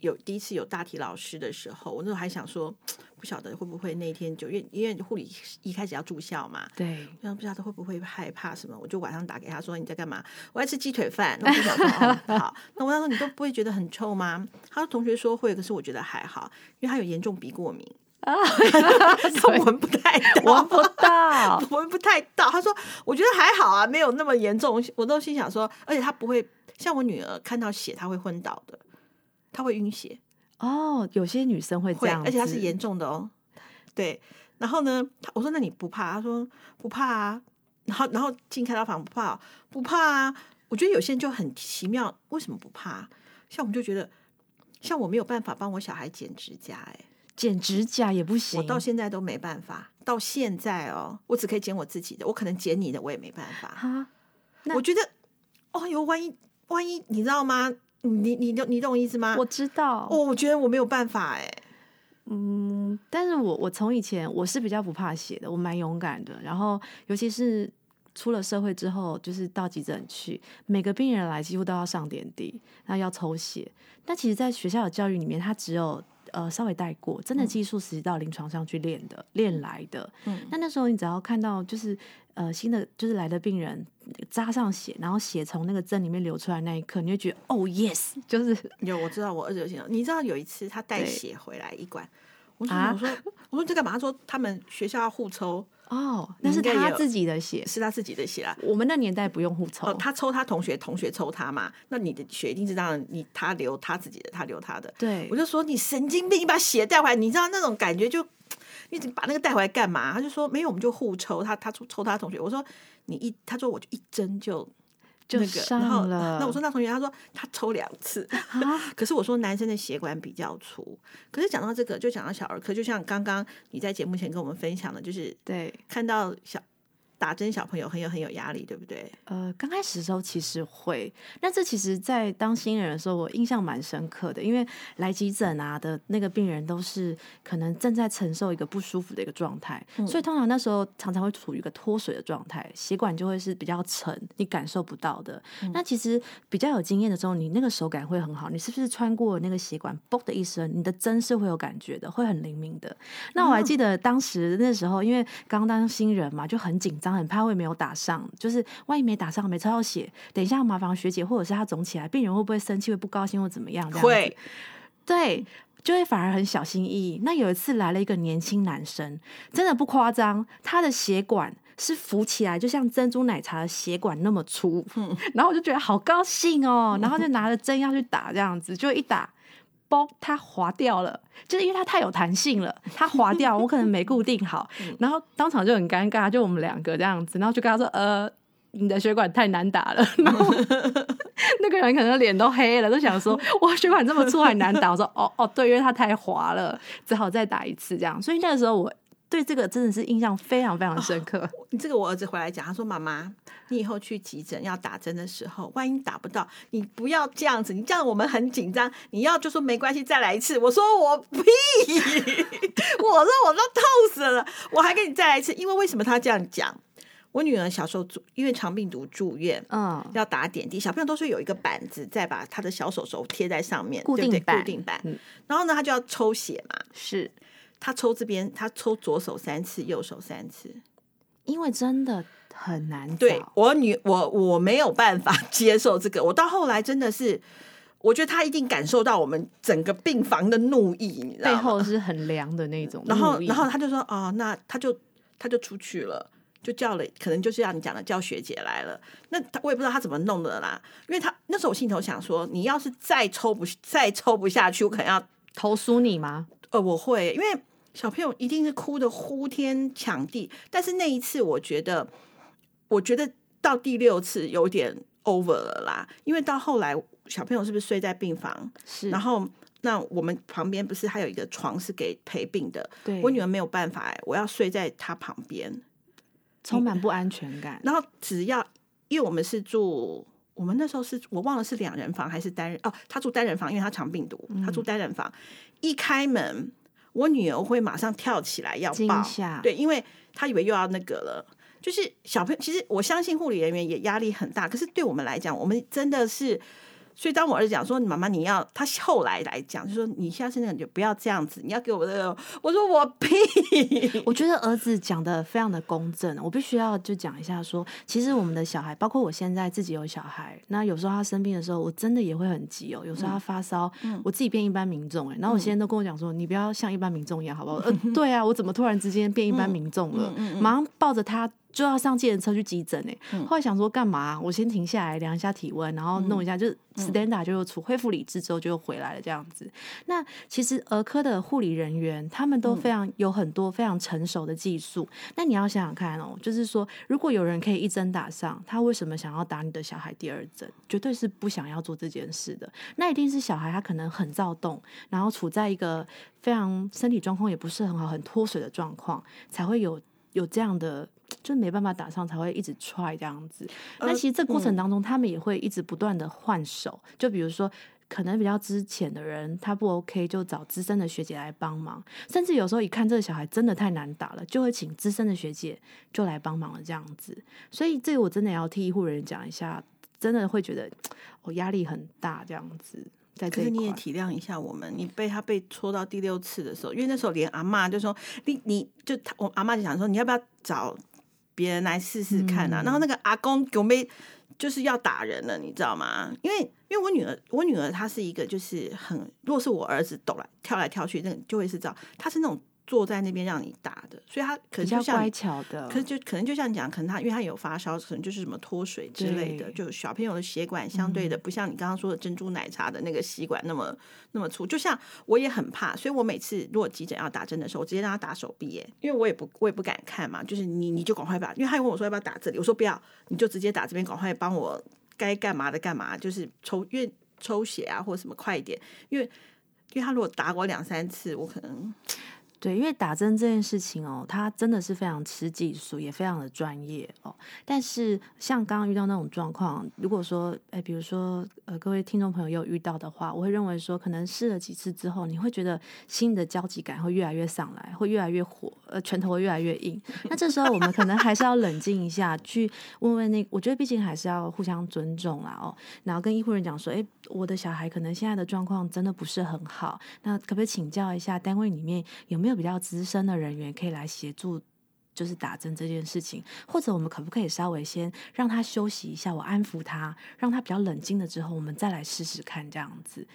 S1: 有第一次有大体老师的时候，我那时候还想说，不晓得会不会那天就因为因为护理一开始要住校嘛，
S2: 对，
S1: 然后不晓得会不会害怕什么，我就晚上打给他说你在干嘛？我在吃鸡腿饭。那我就想说哦好，那我问他说你都不会觉得很臭吗？他说同学说会，可是我觉得还好，因为他有严重鼻过敏，他闻不太到，
S2: 闻不到，
S1: 闻不太到。他说我觉得还好啊，没有那么严重。我都心想说，而且他不会像我女儿看到血她会昏倒的，她会晕血。
S2: 哦，有些女生会这
S1: 会，
S2: 样，
S1: 而且她是严。重的哦。对，然后呢，他我说那你不怕？他说不怕啊。然后然后进开刀房不怕哦，不怕啊。我觉得有些人就很奇妙，为什么不怕？像我们就觉得，像我没有办法帮我小孩剪指甲、哎，
S2: 剪指甲也不行，
S1: 我到现在都没办法。到现在哦，我只可以剪我自己的，我可能剪你的我也没办法。
S2: 哈，
S1: 我觉得，哦哟，万一万一你知道吗？你你懂你懂我意思吗？
S2: 我知道，
S1: 哦，我觉得我没有办法哎、
S2: 嗯，但是我我从以前我是比较不怕血的，我蛮勇敢的。然后尤其是出了社会之后，就是到急诊去，每个病人来几乎都要上点滴，那要抽血。但其实，在学校的教育里面，他只有呃稍微带过，真的技术实际到临床上去练的，练来的。
S1: 嗯
S2: 那那时候你只要看到就是呃新的就是来的病人扎上血，然后血从那个针里面流出来那一刻，你会觉得哦 yes，就是
S1: 有，我知道，我儿子有听到。你知道有一次他带血回来一管，我说、
S2: 啊
S1: 我说我说你在干嘛？他说他们学校要互抽，
S2: 哦，那是他自己的血，
S1: 是他自己的血啦。
S2: 我们那年代不用互抽。
S1: 哦，他抽他同学，同学抽他嘛，那你的血一定是让你他留他自己的，他留他的。
S2: 对
S1: 我，就说你神经病，你把血带回来，你知道那种感觉就，你把那个带回来干嘛？他就说没有，我们就互抽，他他抽抽他同学。我说你一，他说我就一针就
S2: 就
S1: 那个，然后。那我说那同学，他说他抽两次。
S2: 啊，
S1: 可是我说男生的血管比较粗，可是讲到这个，就讲到小儿科，就像刚刚你在节目前跟我们分享的，就是
S2: 对，
S1: 看到小打针小朋友很有很有压力，对不对？
S2: 呃，刚开始的时候其实会，那这其实，在当新人的时候，我印象蛮深刻的，因为来急诊啊的那个病人都是可能正在承受一个不舒服的一个状态，所以通常那时候常常会处于一个脱水的状态，血管就会是比较沉，你感受不到的。那其实比较有经验的时候，你那个手感会很好，你是不是穿过那个血管，嘣的一声，你的针是会有感觉的，会很灵敏的。那我还记得当时那时候，因为刚当新人嘛，就很紧张，很怕会没有打上，就是万一没打上，没抽到血，等一下麻烦学姐或者是他肿起来，病人会不会生气，会不高兴或怎么样？这样
S1: 会，
S2: 对，就会反而很小心翼翼。那有一次来了一个年轻男生，真的不夸张，他的血管是浮起来，就像珍珠奶茶的血管那么粗。然后我就觉得好高兴哦，然后就拿着针要去打，这样子，就一打。嘣，它滑掉了，就是因为它太有弹性了，它滑掉，我可能没固定好，然后当场就很尴尬，就我们两个这样子，然后就跟他说，呃，你的血管太难打了，然后 那个人可能脸都黑了，都想说，哇，血管这么粗还难打，我说，哦哦，对，因为它太滑了，只好再打一次这样，所以那个时候我对这个真的是印象非常非常深刻。
S1: 你这个我儿子回来讲，他说妈妈，你以后去急诊要打针的时候，万一打不到，你不要这样子，你这样我们很紧张。你要就说没关系，再来一次。我说我屁，我说我都痛死了，我还跟你再来一次，因为为什么他这样讲？我女儿小时候住，因为肠病毒住院，
S2: 嗯，
S1: 要打点滴，小朋友都是有一个板子，再把他的小手手贴在上面，
S2: 固
S1: 对不对
S2: 定板
S1: 固定板。
S2: 嗯
S1: 然后呢，他就要抽血嘛，
S2: 是
S1: 他抽这边，他抽左手三次，右手三次。
S2: 因为真的很难找。
S1: 对我女我我没有办法 接受这个，我到后来真的是，我觉得他一定感受到我们整个病房的怒意，你知道吗？
S2: 背后是很凉的那种。
S1: 然后然后他就说哦，那他就他就出去了。就叫了，可能就是像你讲的，叫学姐来了。那他我也不知道他怎么弄的啦，因为他那时候我心头想说，你要是再抽不再抽不下去，我可能要
S2: 投诉你吗？
S1: 呃，我会，因为小朋友一定是哭的呼天抢地，但是那一次我觉得，我觉得到第六次有点 over 了啦，因为到后来小朋友是不是睡在病房，
S2: 是，
S1: 然后那我们旁边不是还有一个床是给陪病的，
S2: 对
S1: 我女儿没有办法、欸，我要睡在她旁边，
S2: 充满不安全感。
S1: 然后只要因为我们是住我们那时候是我忘了是两人房还是单人哦，他住单人房，因为他长病毒，他住单人房。一开门，我女儿会马上跳起来要抱，对，因为她以为又要那个了。就是小朋友，其实我相信护理人员也压力很大，可是对我们来讲，我们真的是。所以当我儿子讲说：“妈妈，你要他后来来讲，就说你下次那个就不要这样子，你要给我的。”我说：“我屁！”
S2: 我觉得儿子讲的非常的公正，我必须要就讲一下说，其实我们的小孩，包括我现在自己有小孩，那有时候他生病的时候，我真的也会很急哦。有时候他发烧，我自己变一般民众哎，然后我现在都跟我讲说：“你不要像一般民众一样，好不好？”嗯，对啊，我怎么突然之间变一般民众了？马上抱着他。就要上计程车去急诊哎，后来想说干嘛？我先停下来量一下体温，然后弄一下，就是 Standa 就又出恢复理智之后就又回来了这样子。那其实儿科的护理人员他们都非常有很多非常成熟的技术。那你要想想看哦，就是说如果有人可以一针打上，他为什么想要打你的小孩第二针？绝对是不想要做这件事的。那一定是小孩他可能很躁动，然后处在一个非常身体状况也不是很好、很脱水的状况，才会有有这样的。就没办法打上，才会一直踹这样子。那其实这过程当中，他们也会一直不断的换手。就比如说，可能比较之前的人他不 OK，就找资深的学姐来帮忙。甚至有时候一看这个小孩真的太难打了，就会请资深的学姐就来帮忙了这样子。所以这个我真的要替医护人员讲一下，真的会觉得我 压力很大这样子。
S1: 可是你也体谅一下我们，你被他被戳到第六次的时候，因为那时候连阿妈就说你你就他我阿妈就想说你要不要找。别人来试试看啊，然后那个阿公给我们就是要打人了，你知道吗？因为因为我女儿，我女儿她是一个就是很，如果是我儿子抖来跳来跳去，那就会是这样她是那种。坐在那边让你打的，所以他可能就像
S2: 乖巧的，
S1: 可是就可能就像你讲，可能他因为他有发烧，可能就是什么脱水之类的。就小朋友的血管相对的不像你刚刚说的珍珠奶茶的那个吸管那么那么粗。就像我也很怕，所以我每次如果急诊要打针的时候，我直接让他打手臂，耶，因为我也不我也不敢看嘛。就是你你就赶快把，因为他问我说要不要打这里，我说不要，你就直接打这边，赶快帮我该干嘛的干嘛，就是抽因为抽血啊或者什么快一点，因为因为他如果打我两三次，我可能。
S2: 对，因为打针这件事情哦，它真的是非常吃技术，也非常的专业哦。但是像刚刚遇到那种状况，如果说，哎，比如说，呃，各位听众朋友有遇到的话，我会认为说，可能试了几次之后，你会觉得新的焦急感会越来越上来，会越来越火，呃，拳头会越来越硬。那这时候我们可能还是要冷静一下，去问问那，我觉得毕竟还是要互相尊重啦哦。然后跟医护人讲说，哎，我的小孩可能现在的状况真的不是很好，那可不可以请教一下单位里面有没有？没有比较资深的人员可以来协助，就是打针这件事情，或者我们可不可以稍微先让他休息一下，我安抚他，让他比较冷静了之后，我们再来试试看这样子。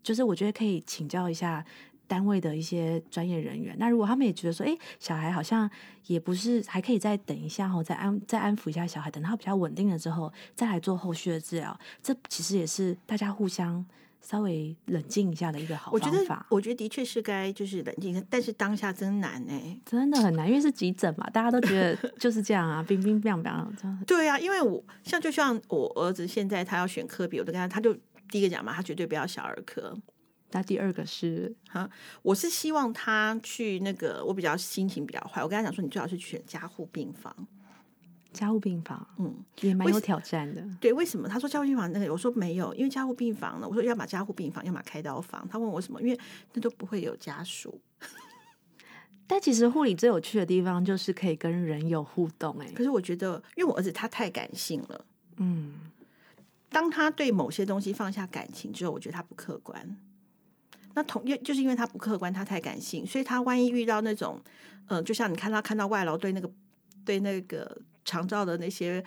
S2: 就是我觉得可以请教一下单位的一些专业人员。那如果他们也觉得说，哎，小孩好像也不是，还可以再等一下哈，再安再安抚一下小孩，等他比较稳定了之后，再来做后续的治疗。这其实也是大家互相。稍微冷静一下的一个好
S1: 方法，我觉得的确是该就是冷静，但是当下真难哎，
S2: 真的很难，因为是急诊嘛，大家都觉得就是这样啊，冰冰冰冰这样。
S1: 对啊，因为我像就像我儿子现在他要选科比，我都跟他，他就第一个讲嘛，他绝对不要小儿科。
S2: 那第二个是
S1: 哈，我是希望他去那个，我比较心情比较坏，我跟他讲说，你最好是选加护病房。
S2: 加护病房，嗯，也蛮有挑战的。
S1: 对，为什么？他说加护病房那个，我说没有，因为加护病房呢，我说要么加护病房，要么开刀房。他问我什么？因为那都不会有家属。
S2: 但其实护理最有趣的地方就是可以跟人有互动。哎，
S1: 可是我觉得，因为我儿子他太感性了，嗯，当他对某些东西放下感情之后，我觉得他不客观。那同样就是因为他不客观，他太感性，所以他万一遇到那种，嗯，就像你看他看到外劳对那个对那个。常照的那些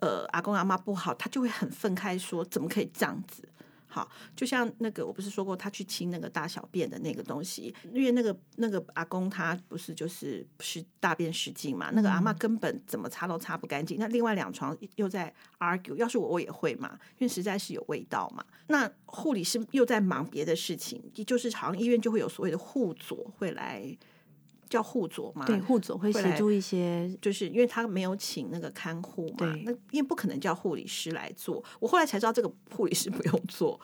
S1: 呃阿公阿妈不好，他就会很愤慨说怎么可以这样子？好，就像那个我不是说过他去清那个大小便的那个东西，因为那个那个阿公他不是就是是大便失禁嘛，那个阿妈根本怎么擦都擦不干净。那另外两床又在 argue，要是我我也会嘛，因为实在是有味道嘛。那护理师又在忙别的事情，就是好像医院就会有所谓的护佐会来。叫护佐嘛？
S2: 对，护佐会协助一些，
S1: 就是因为他没有请那个看护嘛，那因为不可能叫护理师来做。我后来才知道，这个护理师不用做。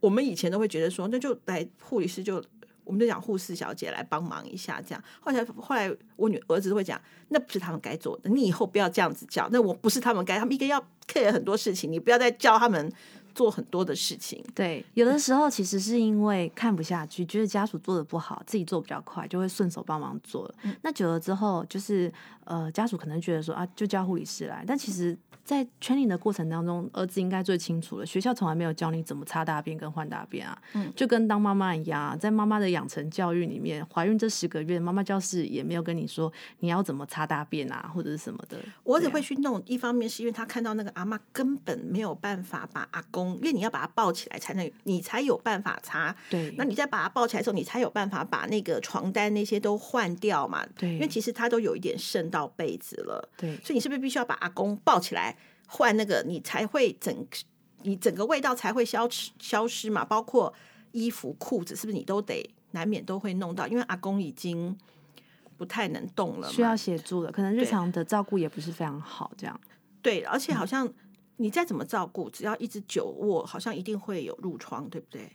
S1: 我们以前都会觉得说，那就来护理师就我们就讲护士小姐来帮忙一下，这样。后来后来我女儿子会讲，那不是他们该做的，你以后不要这样子叫，那我不是他们该，他们应该要 care 很多事情，你不要再教他们做很多的事情。
S2: 对，有的时候其实是因为看不下去，觉得家属做的不好，自己做比较快，就会顺手帮忙做了。那久了之后，就是呃，家属可能觉得说啊，就叫护理师来，但其实。在 training 的过程当中，儿子应该最清楚了。学校从来没有教你怎么擦大便跟换大便啊，嗯，就跟当妈妈一样，啊在妈妈的养成教育里面，怀孕这十个月，妈妈教室也没有跟你说你要怎么擦大便啊，或者是什么的。
S1: 我儿子会去弄，一方面是因为他看到那个阿妈根本没有办法把阿公，因为你要把它抱起来才能，你才有办法擦。
S2: 对，
S1: 那你再把它抱起来的时候，你才有办法把那个床单那些都换掉嘛。
S2: 对，
S1: 因为其实它都有一点渗到被子了。
S2: 对，
S1: 所以你是不是必须要把阿公抱起来？换那个，你才会整，你整个味道才会消失消失嘛。包括衣服、裤子，是不是你都得难免都会弄到？因为阿公已经不太能动了，
S2: 需要协助了。可能日常的照顾也不是非常好，这样。
S1: 对，而且好像你再怎么照顾，只要一直久卧，好像一定会有褥疮，对不对？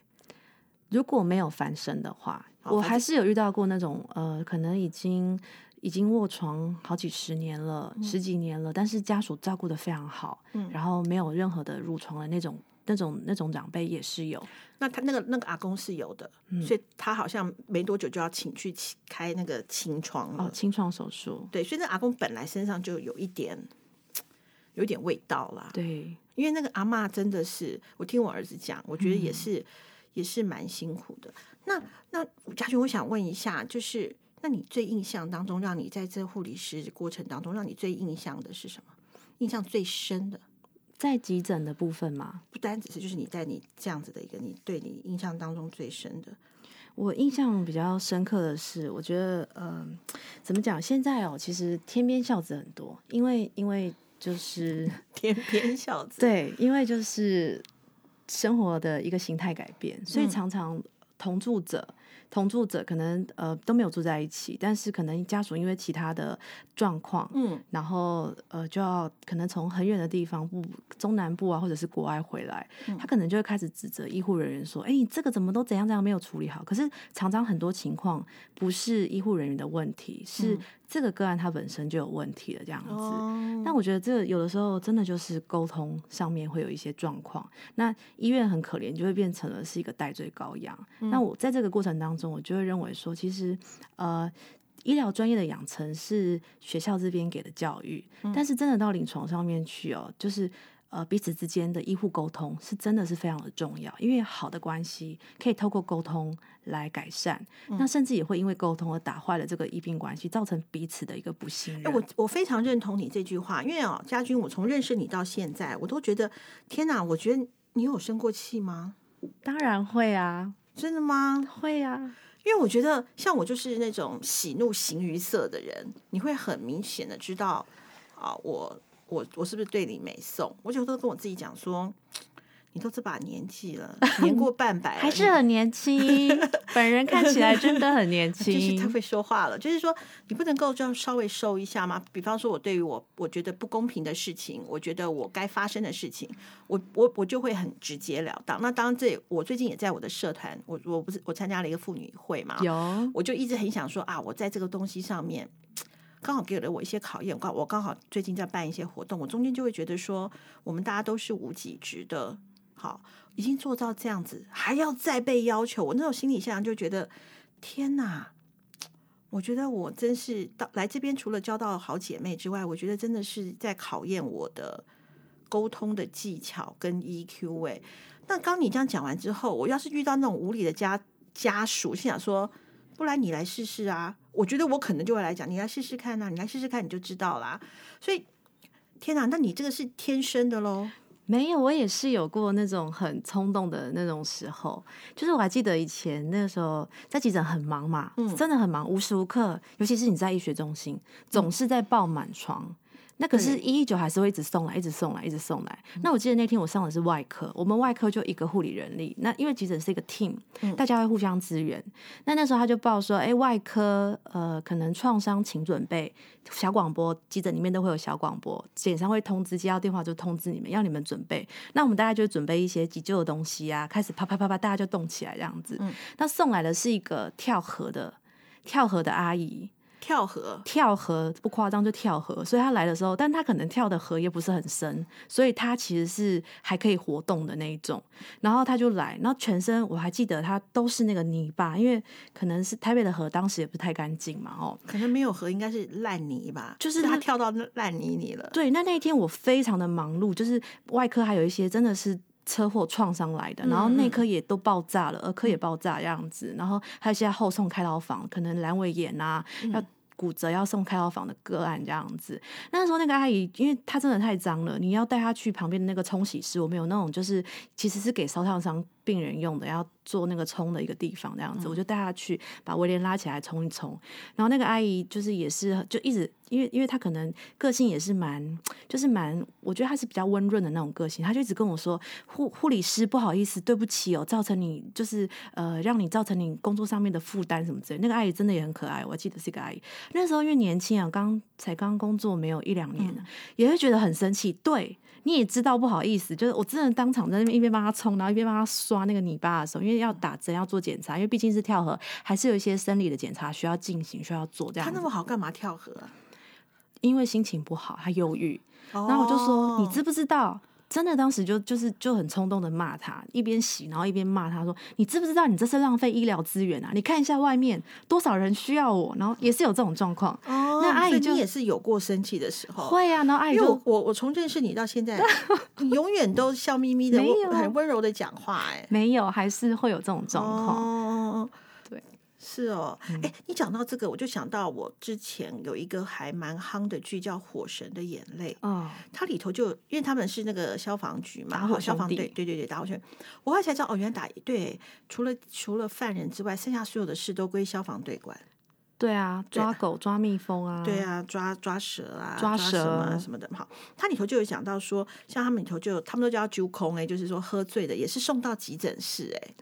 S2: 如果没有翻身的话，我还是有遇到过那种呃，可能已经。已经卧床好几十年了，十几年了，但是家属照顾的非常好，嗯，然后没有任何的褥疮的那种、那种、那种长辈也是有。
S1: 那他那个那个阿公是有的，所以他好像没多久就要请去开那个清创哦，
S2: 清创手术。
S1: 对，所以那阿公本来身上就有一点，有一点味道啦。
S2: 对，
S1: 因为那个阿妈真的是，我听我儿子讲，我觉得也是也是蛮辛苦的。那那嘉俊，我想问一下，就是。那你最印象当中，让你在这护理师过程当中，让你最印象的是什么？印象最深的，
S2: 在急诊的部分吗？
S1: 不单只是，就是你在你这样子的一个，你对你印象当中最深的。
S2: 我印象比较深刻的是，我觉得，呃，怎么讲？现在哦，其实天边孝子很多，因为因为就是
S1: 天边小子，
S2: 对，因为就是生活的一个形态改变，所以常常同住者。同住者可能呃都没有住在一起，但是可能家属因为其他的状况，嗯，然后呃就要可能从很远的地方，不中南部啊，或者是国外回来，他可能就会开始指责医护人员说：“哎，你这个怎么都怎样怎样没有处理好。”可是常常很多情况不是医护人员的问题，是。这个个案它本身就有问题了，这样子。那我觉得这有的时候真的就是沟通上面会有一些状况。那医院很可怜，就会变成了是一个代罪羔羊。那我在这个过程当中，我就会认为说，其实呃，医疗专业的养成是学校这边给的教育，但是真的到临床上面去哦，就是。呃，彼此之间的医护沟通是真的是非常的重要，因为好的关系可以透过沟通来改善，那甚至也会因为沟通而打坏了这个医病关系，造成彼此的一个不信任。
S1: 我我非常认同你这句话，因为哦，家军，我从认识你到现在，我都觉得天哪，我觉得你有生过气吗？
S2: 当然会啊，
S1: 真的吗？
S2: 会啊，
S1: 因为我觉得像我就是那种喜怒形于色的人，你会很明显的知道啊，我。我我是不是对你没送？我有时候跟我自己讲说，你都这把年纪了，年过半百，
S2: 还是很年轻。本人看起来真的很年轻，
S1: 就是他会说话了。就是说，你不能够就稍微收一下吗？比方说，我对于我我觉得不公平的事情，我觉得我该发生的事情，我我我就会很直截了当。那当然，这我最近也在我的社团，我我不是我参加了一个妇女会嘛，
S2: 有，
S1: 我就一直很想说啊，我在这个东西上面。刚好给了我一些考验，刚我刚好最近在办一些活动，我中间就会觉得说，我们大家都是无己值的，好，已经做到这样子，还要再被要求，我那种心理现象就觉得，天哪！我觉得我真是到来这边，除了交到好姐妹之外，我觉得真的是在考验我的沟通的技巧跟 EQ 哎。那刚你这样讲完之后，我要是遇到那种无理的家家属，心想说。不然你来试试啊！我觉得我可能就会来讲，你来试试看呐，你来试试看你就知道啦。所以，天哪，那你这个是天生的喽？
S2: 没有，我也是有过那种很冲动的那种时候。就是我还记得以前那个时候在急诊很忙嘛，嗯，真的很忙，无时无刻，尤其是你在医学中心，总是在爆满床。那可是一一九还是会一直送来，一直送来，一直送来。那我记得那天我上的是外科，我们外科就一个护理人力。那因为急诊是一个 team，大家会互相支援。那那时候他就报说，哎，外科呃可能创伤，请准备小广播，急诊里面都会有小广播，简上会通知，接到电话就通知你们，要你们准备。那我们大家就准备一些急救的东西啊，开始啪啪啪啪，大家就动起来这样子。那送来的是一个跳河的跳河的阿姨。
S1: 跳河，
S2: 跳河不夸张就跳河，所以他来的时候，但他可能跳的河也不是很深，所以他其实是还可以活动的那一种。然后他就来，然后全身我还记得他都是那个泥巴，因为可能是台北的河当时也不太干净嘛，哦，
S1: 可能没有河，应该是烂泥吧，就是他跳到烂泥里了。
S2: 对，那那一天我非常的忙碌，就是外科还有一些真的是车祸创伤来的，然后内科也都爆炸了，儿科也爆炸这样子，然后还有现在后送开刀房，可能阑尾炎啊要。骨折要送开刀房的个案这样子，那时候那个阿姨，因为她真的太脏了，你要带她去旁边的那个冲洗室，我们有那种就是其实是给烧烫伤病人用的，要做那个冲的一个地方这样子，我就带他去把威廉拉起来冲一冲，然后那个阿姨就是也是就一直。因为，因为她可能个性也是蛮，就是蛮，我觉得她是比较温润的那种个性。她就一直跟我说：“护护理师，不好意思，对不起哦，造成你就是呃，让你造成你工作上面的负担什么之类。”那个阿姨真的也很可爱，我记得是一个阿姨。那时候因为年轻啊，刚才刚工作没有一两年，也会觉得很生气。对，你也知道不好意思，就是我真的当场在那边一边帮他冲，然后一边帮他刷那个泥巴的时候，因为要打针要做检查，因为毕竟是跳河，还是有一些生理的检查需要进行，需要做。这样
S1: 他那么好，干嘛跳河？
S2: 因为心情不好，他忧郁，然后我就说：“你知不知道？真的当时就就是就很冲动的骂他，一边洗，然后一边骂他说：‘你知不知道你这是浪费医疗资源啊？你看一下外面多少人需要我。’然后也是有这种状况。
S1: 哦，那阿姨就也是有过生气的时候。
S2: 会啊，然后阿姨就
S1: 我我从认识你到现在，你永远都笑眯眯的，很温柔的讲话。哎，
S2: 没有，还是会有这种状况。
S1: 是哦，哎，你讲到这个，我就想到我之前有一个还蛮夯的剧叫《火神的眼泪》哦，它里头就因为他们是那个消防局嘛，
S2: 打火
S1: 消防队，对对对，打火圈。我后来才知道，哦，原来打对，除了除了犯人之外，剩下所有的事都归消防队管。
S2: 对啊，抓狗、抓蜜蜂啊，
S1: 对啊，抓抓蛇啊，
S2: 抓
S1: 蛇什么什么的。好，它里头就有讲到说，像他们里头就他们都叫揪空哎，就是说喝醉的也是送到急诊室哎，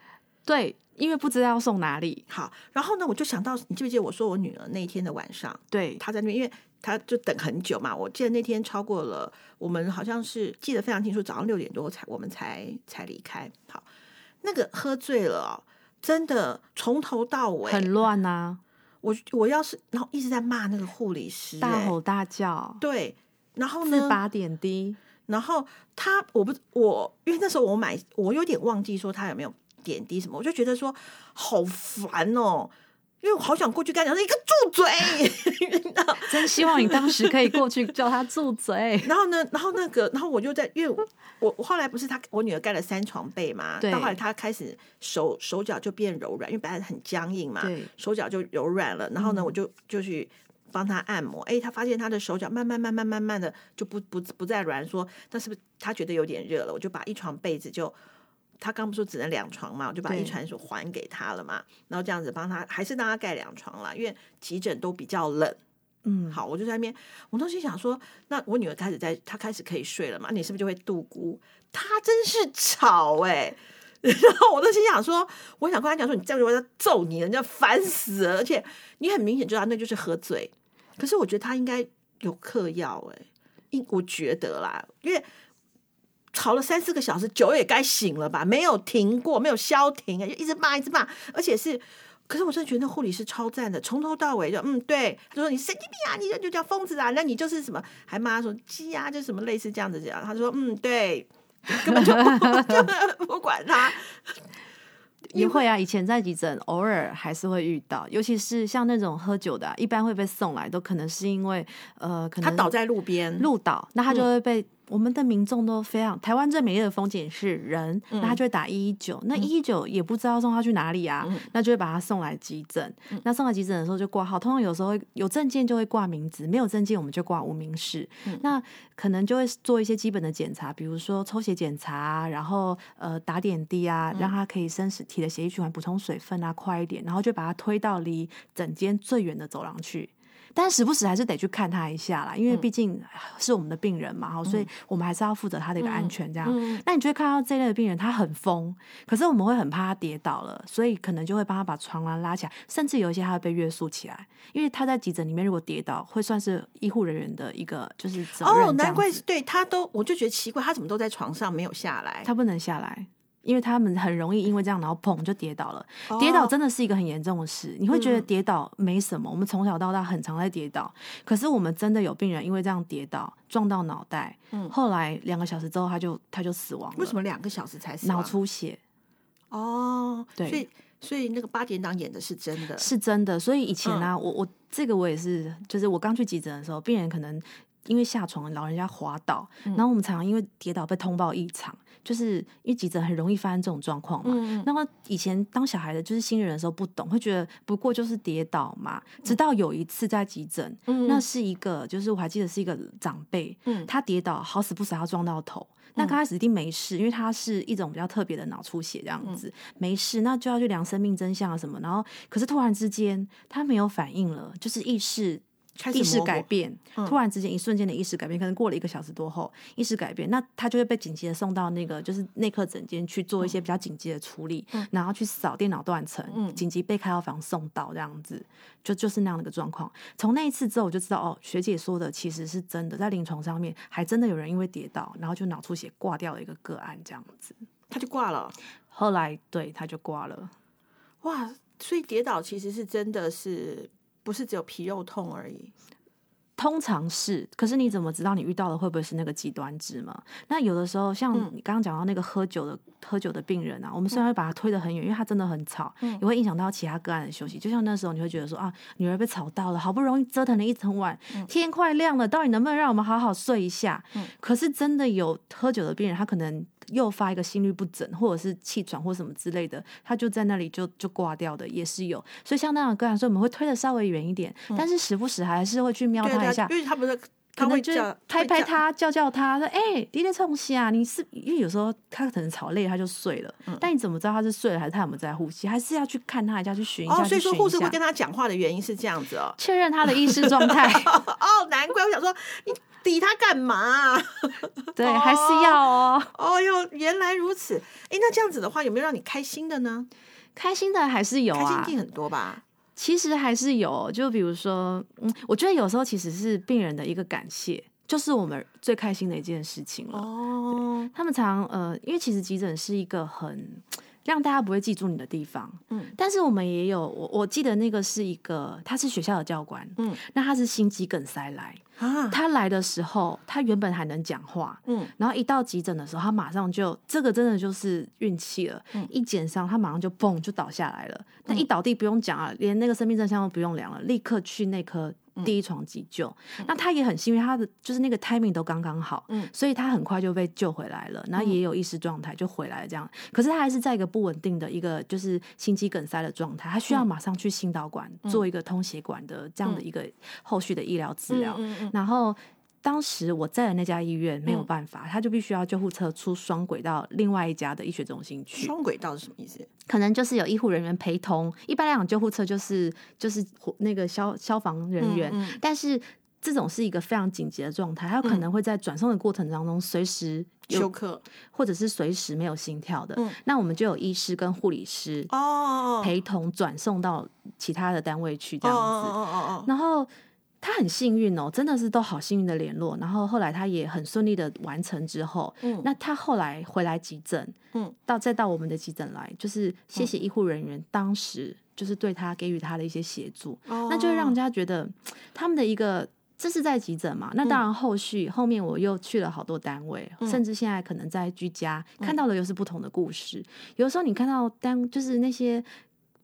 S2: 对。因为不知道要送哪里，
S1: 好，然后呢，我就想到，你记不记得我说我女儿那一天的晚上，
S2: 对，
S1: 她在那边，因为她就等很久嘛。我记得那天超过了，我们好像是记得非常清楚，早上六点多才我们才才离开。好，那个喝醉了，真的从头到尾
S2: 很乱呐。
S1: 我我要是然后一直在骂那个护理师，
S2: 大吼大叫，
S1: 对，然后呢，
S2: 拔点滴，
S1: 然后他我不我因为那时候我买，我有点忘记说他有没有。点滴什么，我就觉得说好烦哦，因为我好想过去跟他讲说一个住嘴，
S2: 真希望你当时可以过去叫他住嘴。
S1: 然后呢，然后那个，然后我就在，因为我我后来不是他我女儿盖了三床被嘛，到后来她开始手手脚就变柔软，因为本来很僵硬嘛，手脚就柔软了。然后呢，我就就去帮她按摩，哎，他发现她的手脚慢慢慢慢慢慢的就不不不再软，说那是不是她觉得有点热了？我就把一床被子就。他刚不说只能两床嘛，我就把一床所还给他了嘛，然后这样子帮他，还是让他盖两床了，因为急诊都比较冷。嗯，好，我就在那边，我当时想说，那我女儿开始在，她开始可以睡了嘛，你是不是就会度孤？她真是吵哎，然后我都心想说，我想跟她讲说，你这样我要揍你，人家烦死了，而且你很明显知道那就是喝醉，可是我觉得她应该有嗑药哎，应我觉得啦，因为。吵了三四个小时，酒也该醒了吧？没有停过，没有消停，就一直骂，一直骂，而且是，可是我真的觉得那护理师超赞的，从头到尾就嗯，对，他说你神经病啊，你这就叫疯子啊，那你就是什么？还骂说鸡啊，就什么类似这样子这样。他说嗯，对，根本就不管 他。
S2: 也会啊，以前在急诊偶尔还是会遇到，尤其是像那种喝酒的，一般会被送来，都可能是因为呃，可能
S1: 他倒在路边，
S2: 路倒，那他就会被。我们的民众都非常，台湾最美丽的风景是人，那他就会打一一九，那一一九也不知道送他去哪里啊，那就会把他送来急诊。那送来急诊的时候就挂号，通常有时候有证件就会挂名字，没有证件我们就挂无名氏。那可能就会做一些基本的检查，比如说抽血检查，然后呃打点滴啊，让他可以生体的血液循环补充水分啊快一点，然后就把他推到离诊间最远的走廊去。但时不时还是得去看他一下啦，因为毕竟是我们的病人嘛，哈，所以我们还是要负责他的一个安全。这样，那你就会看到这类的病人，他很疯，可是我们会很怕他跌倒了，所以可能就会帮他把床栏拉起来，甚至有一些他会被约束起来，因为他在急诊里面如果跌倒，会算是医护人员的一个就是责任。哦，
S1: 难怪对他都，我就觉得奇怪，他怎么都在床上没有下来？
S2: 他不能下来。因为他们很容易因为这样，然后砰就跌倒了。跌倒真的是一个很严重的事。你会觉得跌倒没什么，我们从小到大很常在跌倒。可是我们真的有病人因为这样跌倒撞到脑袋，后来两个小时之后他就他就死亡了。
S1: 为什么两个小时才死？
S2: 脑出血。
S1: 哦，对，所以所以那个八点档演的是真的，
S2: 是真的。所以以前呢，我我这个我也是，就是我刚去急诊的时候，病人可能因为下床老人家滑倒，然后我们常常因为跌倒被通报异常。就是因为急诊很容易发生这种状况嘛。那么以前当小孩的，就是新人的时候不懂，会觉得不过就是跌倒嘛。直到有一次在急诊，那是一个，就是我还记得是一个长辈，他跌倒好死不死他撞到头。那刚开始一定没事，因为他是一种比较特别的脑出血这样子，没事，那就要去量生命真相啊什么。然后可是突然之间他没有反应了，就是意识。意识改变，突然之间一瞬间的意识改变，可能过了一个小时多后，意识改变，那他就会被紧急的送到那个就是内科诊间去做一些比较紧急的处理，然后去扫电脑断层，紧急被开药房送到这样子，就就是那样的一个状况。从那一次之后，我就知道哦，学姐说的其实是真的，在临床上面还真的有人因为跌倒，然后就脑出血挂掉的一个个案这样子，
S1: 他就挂了。
S2: 后来对他就挂了。
S1: 哇，所以跌倒其实是真的是。不是只有皮肉痛而已，
S2: 通常是。可是你怎么知道你遇到的会不会是那个极端值嘛？那有的时候，像你刚刚讲到那个喝酒的喝酒的病人啊，我们虽然会把他推得很远，因为他真的很吵，也会影响到其他个案的休息。就像那时候，你会觉得说啊，女儿被吵到了，好不容易折腾了一整晚，天快亮了，到底能不能让我们好好睡一下？可是真的有喝酒的病人，他可能。诱发一个心律不整，或者是气喘或什么之类的，他就在那里就就挂掉的也是有。所以像那样个案，所以我们会推的稍微远一点，但是时不时还是会去瞄他一下，
S1: 因为他不是
S2: 可能就拍拍他，叫叫他说：“哎，你在冲西啊？你是因为有时候他可能吵累，他就睡了。但你怎么知道他是睡了还是他有没有在呼吸？还是要去看他一下，去寻一下。
S1: 所以说护士会跟他讲话的原因是这样子哦，
S2: 确认他的意识状态。
S1: 哦，难怪我想说你。抵他干嘛？
S2: 对，还是要哦。
S1: 哦哟，原来如此。哎，那这样子的话，有没有让你开心的呢？
S2: 开心的还是有啊，
S1: 开心很多吧。
S2: 其实还是有，就比如说，嗯，我觉得有时候其实是病人的一个感谢，就是我们最开心的一件事情了。哦，他们常呃，因为其实急诊是一个很。让大家不会记住你的地方，嗯，但是我们也有我我记得那个是一个，他是学校的教官，嗯，那他是心肌梗塞来啊，他来的时候他原本还能讲话，嗯，然后一到急诊的时候，他马上就这个真的就是运气了，一减伤他马上就嘣就倒下来了，那一倒地不用讲啊，连那个生命真相都不用量了，立刻去内科。第一床急救，那他也很幸运，他的就是那个 timing 都刚刚好，嗯，所以他很快就被救回来了，然后也有意识状态就回来了这样。可是他还是在一个不稳定的一个就是心肌梗塞的状态，他需要马上去心导管做一个通血管的这样的一个后续的医疗治疗，然后。当时我在的那家医院没有办法，他就必须要救护车出双轨到另外一家的医学中心去。
S1: 双轨道是什么意思？
S2: 可能就是有医护人员陪同。一般来讲，救护车就是就是那个消消防人员，但是这种是一个非常紧急的状态，他有可能会在转送的过程当中随时
S1: 休克，
S2: 或者是随时没有心跳的。那我们就有医师跟护理师哦陪同转送到其他的单位去这样子。哦哦哦然后。他很幸运哦，真的是都好幸运的联络，然后后来他也很顺利的完成之后，嗯，那他后来回来急诊，嗯，到再到我们的急诊来，就是谢谢医护人员当时就是对他给予他的一些协助，那就会让人家觉得他们的一个这是在急诊嘛，那当然后续后面我又去了好多单位，甚至现在可能在居家看到的又是不同的故事，有时候你看到单就是那些。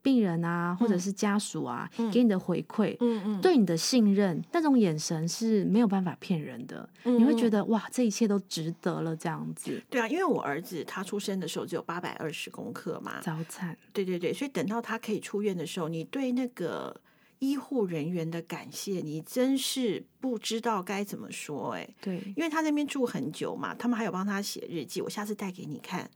S2: 病人啊，或者是家属啊，给你的回馈，嗯嗯，对你的信任，那种眼神是没有办法骗人的。你会觉得哇，这一切都值得了，这样子。
S1: 对啊，因为我儿子他出生的时候只有八百二十公克嘛，
S2: 早产。
S1: 对对对，所以等到他可以出院的时候，你对那个医护人员的感谢，你真是不知道该怎么说。哎，
S2: 对，
S1: 因为他那边住很久嘛，他们还有帮他写日记，我下次带给你看。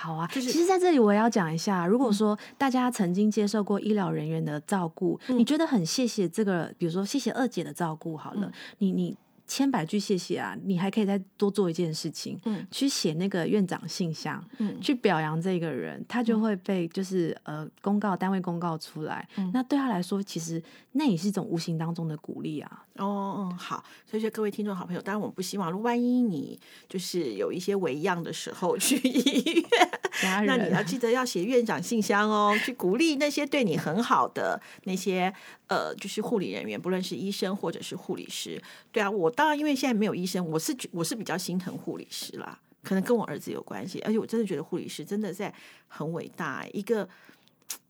S2: 好啊，
S1: 就是
S2: 其实在这里我也要讲一下，如果说大家曾经接受过医疗人员的照顾，你觉得很谢谢这个，比如说谢谢二姐的照顾，好了，你你。千百句谢谢啊！你还可以再多做一件事情，
S1: 嗯
S2: 去写那个院长信箱，
S1: 嗯
S2: 去表扬这个人，他就会被就是呃公告单位公告出来。
S1: 嗯
S2: 那对他来说，其实那也是一种无形当中的鼓励啊。
S1: 哦，嗯，好，所以说各位听众好朋友，当然我们不希望，如果万一你就是有一些违样的时候 去医院，那你要记得要写院长信箱哦，去鼓励那些对你很好的那些呃，就是护理人员，不论是医生或者是护理师。对啊，我当然因为现在没有医生，我是我是比较心疼护理师啦，可能跟我儿子有关系，而且我真的觉得护理师真的在很伟大，一个。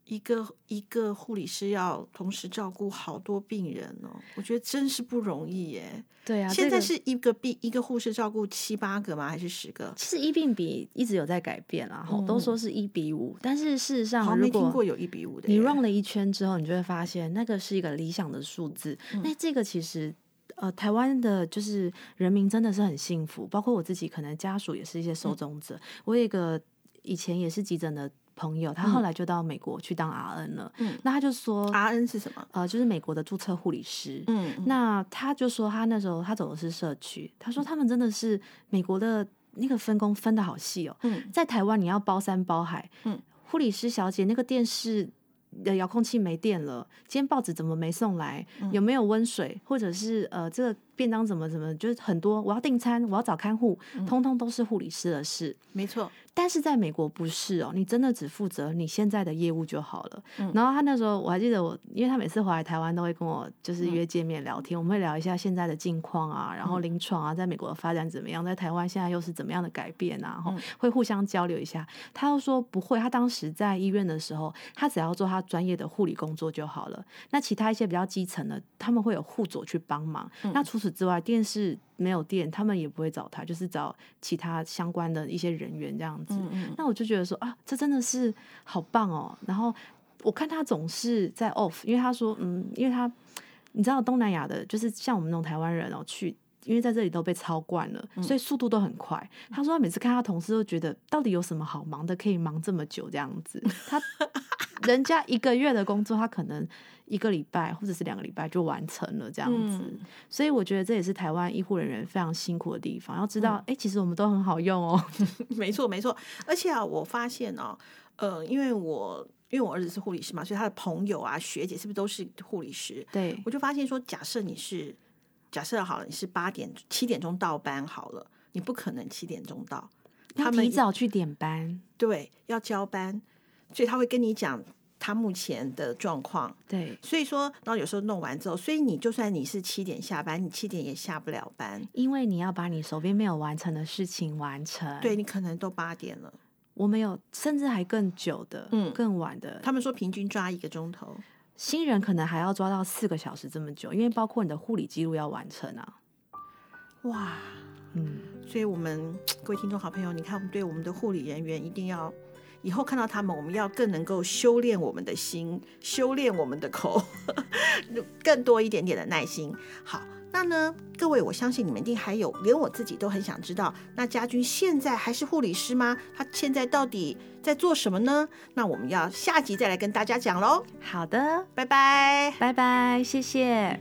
S1: 一个一个护理师要同时照顾好多病人哦，我觉得真是不容易耶。
S2: 对啊，
S1: 现在是一个病一个护士照顾七八个吗？还是十个？
S2: 其实医病比一直有在改变啦，吼、都说是一比五，但是事实上，如果
S1: 像没听过有一比五的。
S2: 你 run 了一圈之后，你就会发现那个是一个理想的数字。
S1: 嗯
S2: 那这个其实。呃，台湾的就是人民真的是很幸福，包括我自己，可能家属也是一些
S1: 嗯
S2: 受众者。我有一个以前也是急诊的朋友，他后来就到美国去当 RN 了。
S1: 嗯
S2: 那他就说
S1: ，R N 是什么？
S2: 呃，就是美国的注册护理师。
S1: 嗯，
S2: 那他就说，他那时候他走的是社区，他说他们真的是美国的那个分工分的好细哦。
S1: 嗯
S2: 在台湾你要包山包海，
S1: 嗯，
S2: 护理师小姐那个电视的遥控器没电了，今天报纸怎么没送来？
S1: 嗯
S2: 有没有温水？或者是呃这个便当怎么怎么，就是很多我要订餐，我要找看护，
S1: 嗯
S2: 通通都是护理师的事。
S1: 没错。
S2: 但是在美国不是哦，你真的只负责你现在的业务就好了。
S1: 嗯
S2: 然后他那时候我还记得我，因为他每次回来台湾都会跟我就是约见面聊天，我们会聊一下现在的近况啊，然后临床啊，在美国的发展怎么样，在台湾现在又是怎么样的改变啊，会互相交流一下。他又说不会，他当时在医院的时候，他只要做他专业的护理工作就好了。那其他一些比较基层的，他们会有护佐去帮忙。那除此之外，电视没有电，他们也不会找他，就是找其他相关的一些人员这样子。
S1: 嗯嗯
S2: 那我就觉得说啊，这真的是好棒哦。然后我看他总是在 off，因为他说嗯，因为他你知道东南亚的，就是像我们那种台湾人哦去。因为在这里都被超惯了，所以速度都很快。他说他每次看他同事都觉得，到底有什么好忙的，可以忙这么久这样子。他 人家一个月的工作，他可能一个礼拜或者是两个礼拜就完成了这样子。
S1: 嗯
S2: 所以我觉得这也是台湾医护人员非常辛苦的地方。要知道，哎、其实我们都很好用哦。
S1: 没错没错。而且啊，我发现哦，呃，因为我因为我儿子是护理师嘛，所以他的朋友啊、学姐是不是都是护理师？
S2: 对
S1: 我就发现说，假设你是假设好了，你是八点七点钟到班好了，你不可能七点钟到，
S2: 要
S1: 他们
S2: 提早去点班。
S1: 对要交班，所以他会跟你讲他目前的状况。
S2: 对，
S1: 所以说，然后有时候弄完之后，所以你就算你是七点下班，你七点也下不了班，
S2: 因为你要把你手边没有完成的事情完成。
S1: 对，你可能都八点了。
S2: 我们有甚至还更久的，
S1: 嗯
S2: 更晚的。
S1: 他们说平均抓一个钟头，
S2: 新人可能还要抓到四个小时这么久，因为包括你的护理记录要完成啊。
S1: 哇！
S2: 嗯，
S1: 所以我们各位听众好朋友，你看我们对我们的护理人员一定要。以后看到他们，我们要更能够修炼我们的心，修炼我们的口，更多一点点的耐心。好，那呢，各位，我相信你们一定还有，连我自己都很想知道，那家军现在还是护理师吗？他现在到底在做什么呢？那我们要下集再来跟大家讲喽，
S2: 好的，
S1: 拜拜。
S2: 拜拜，谢谢。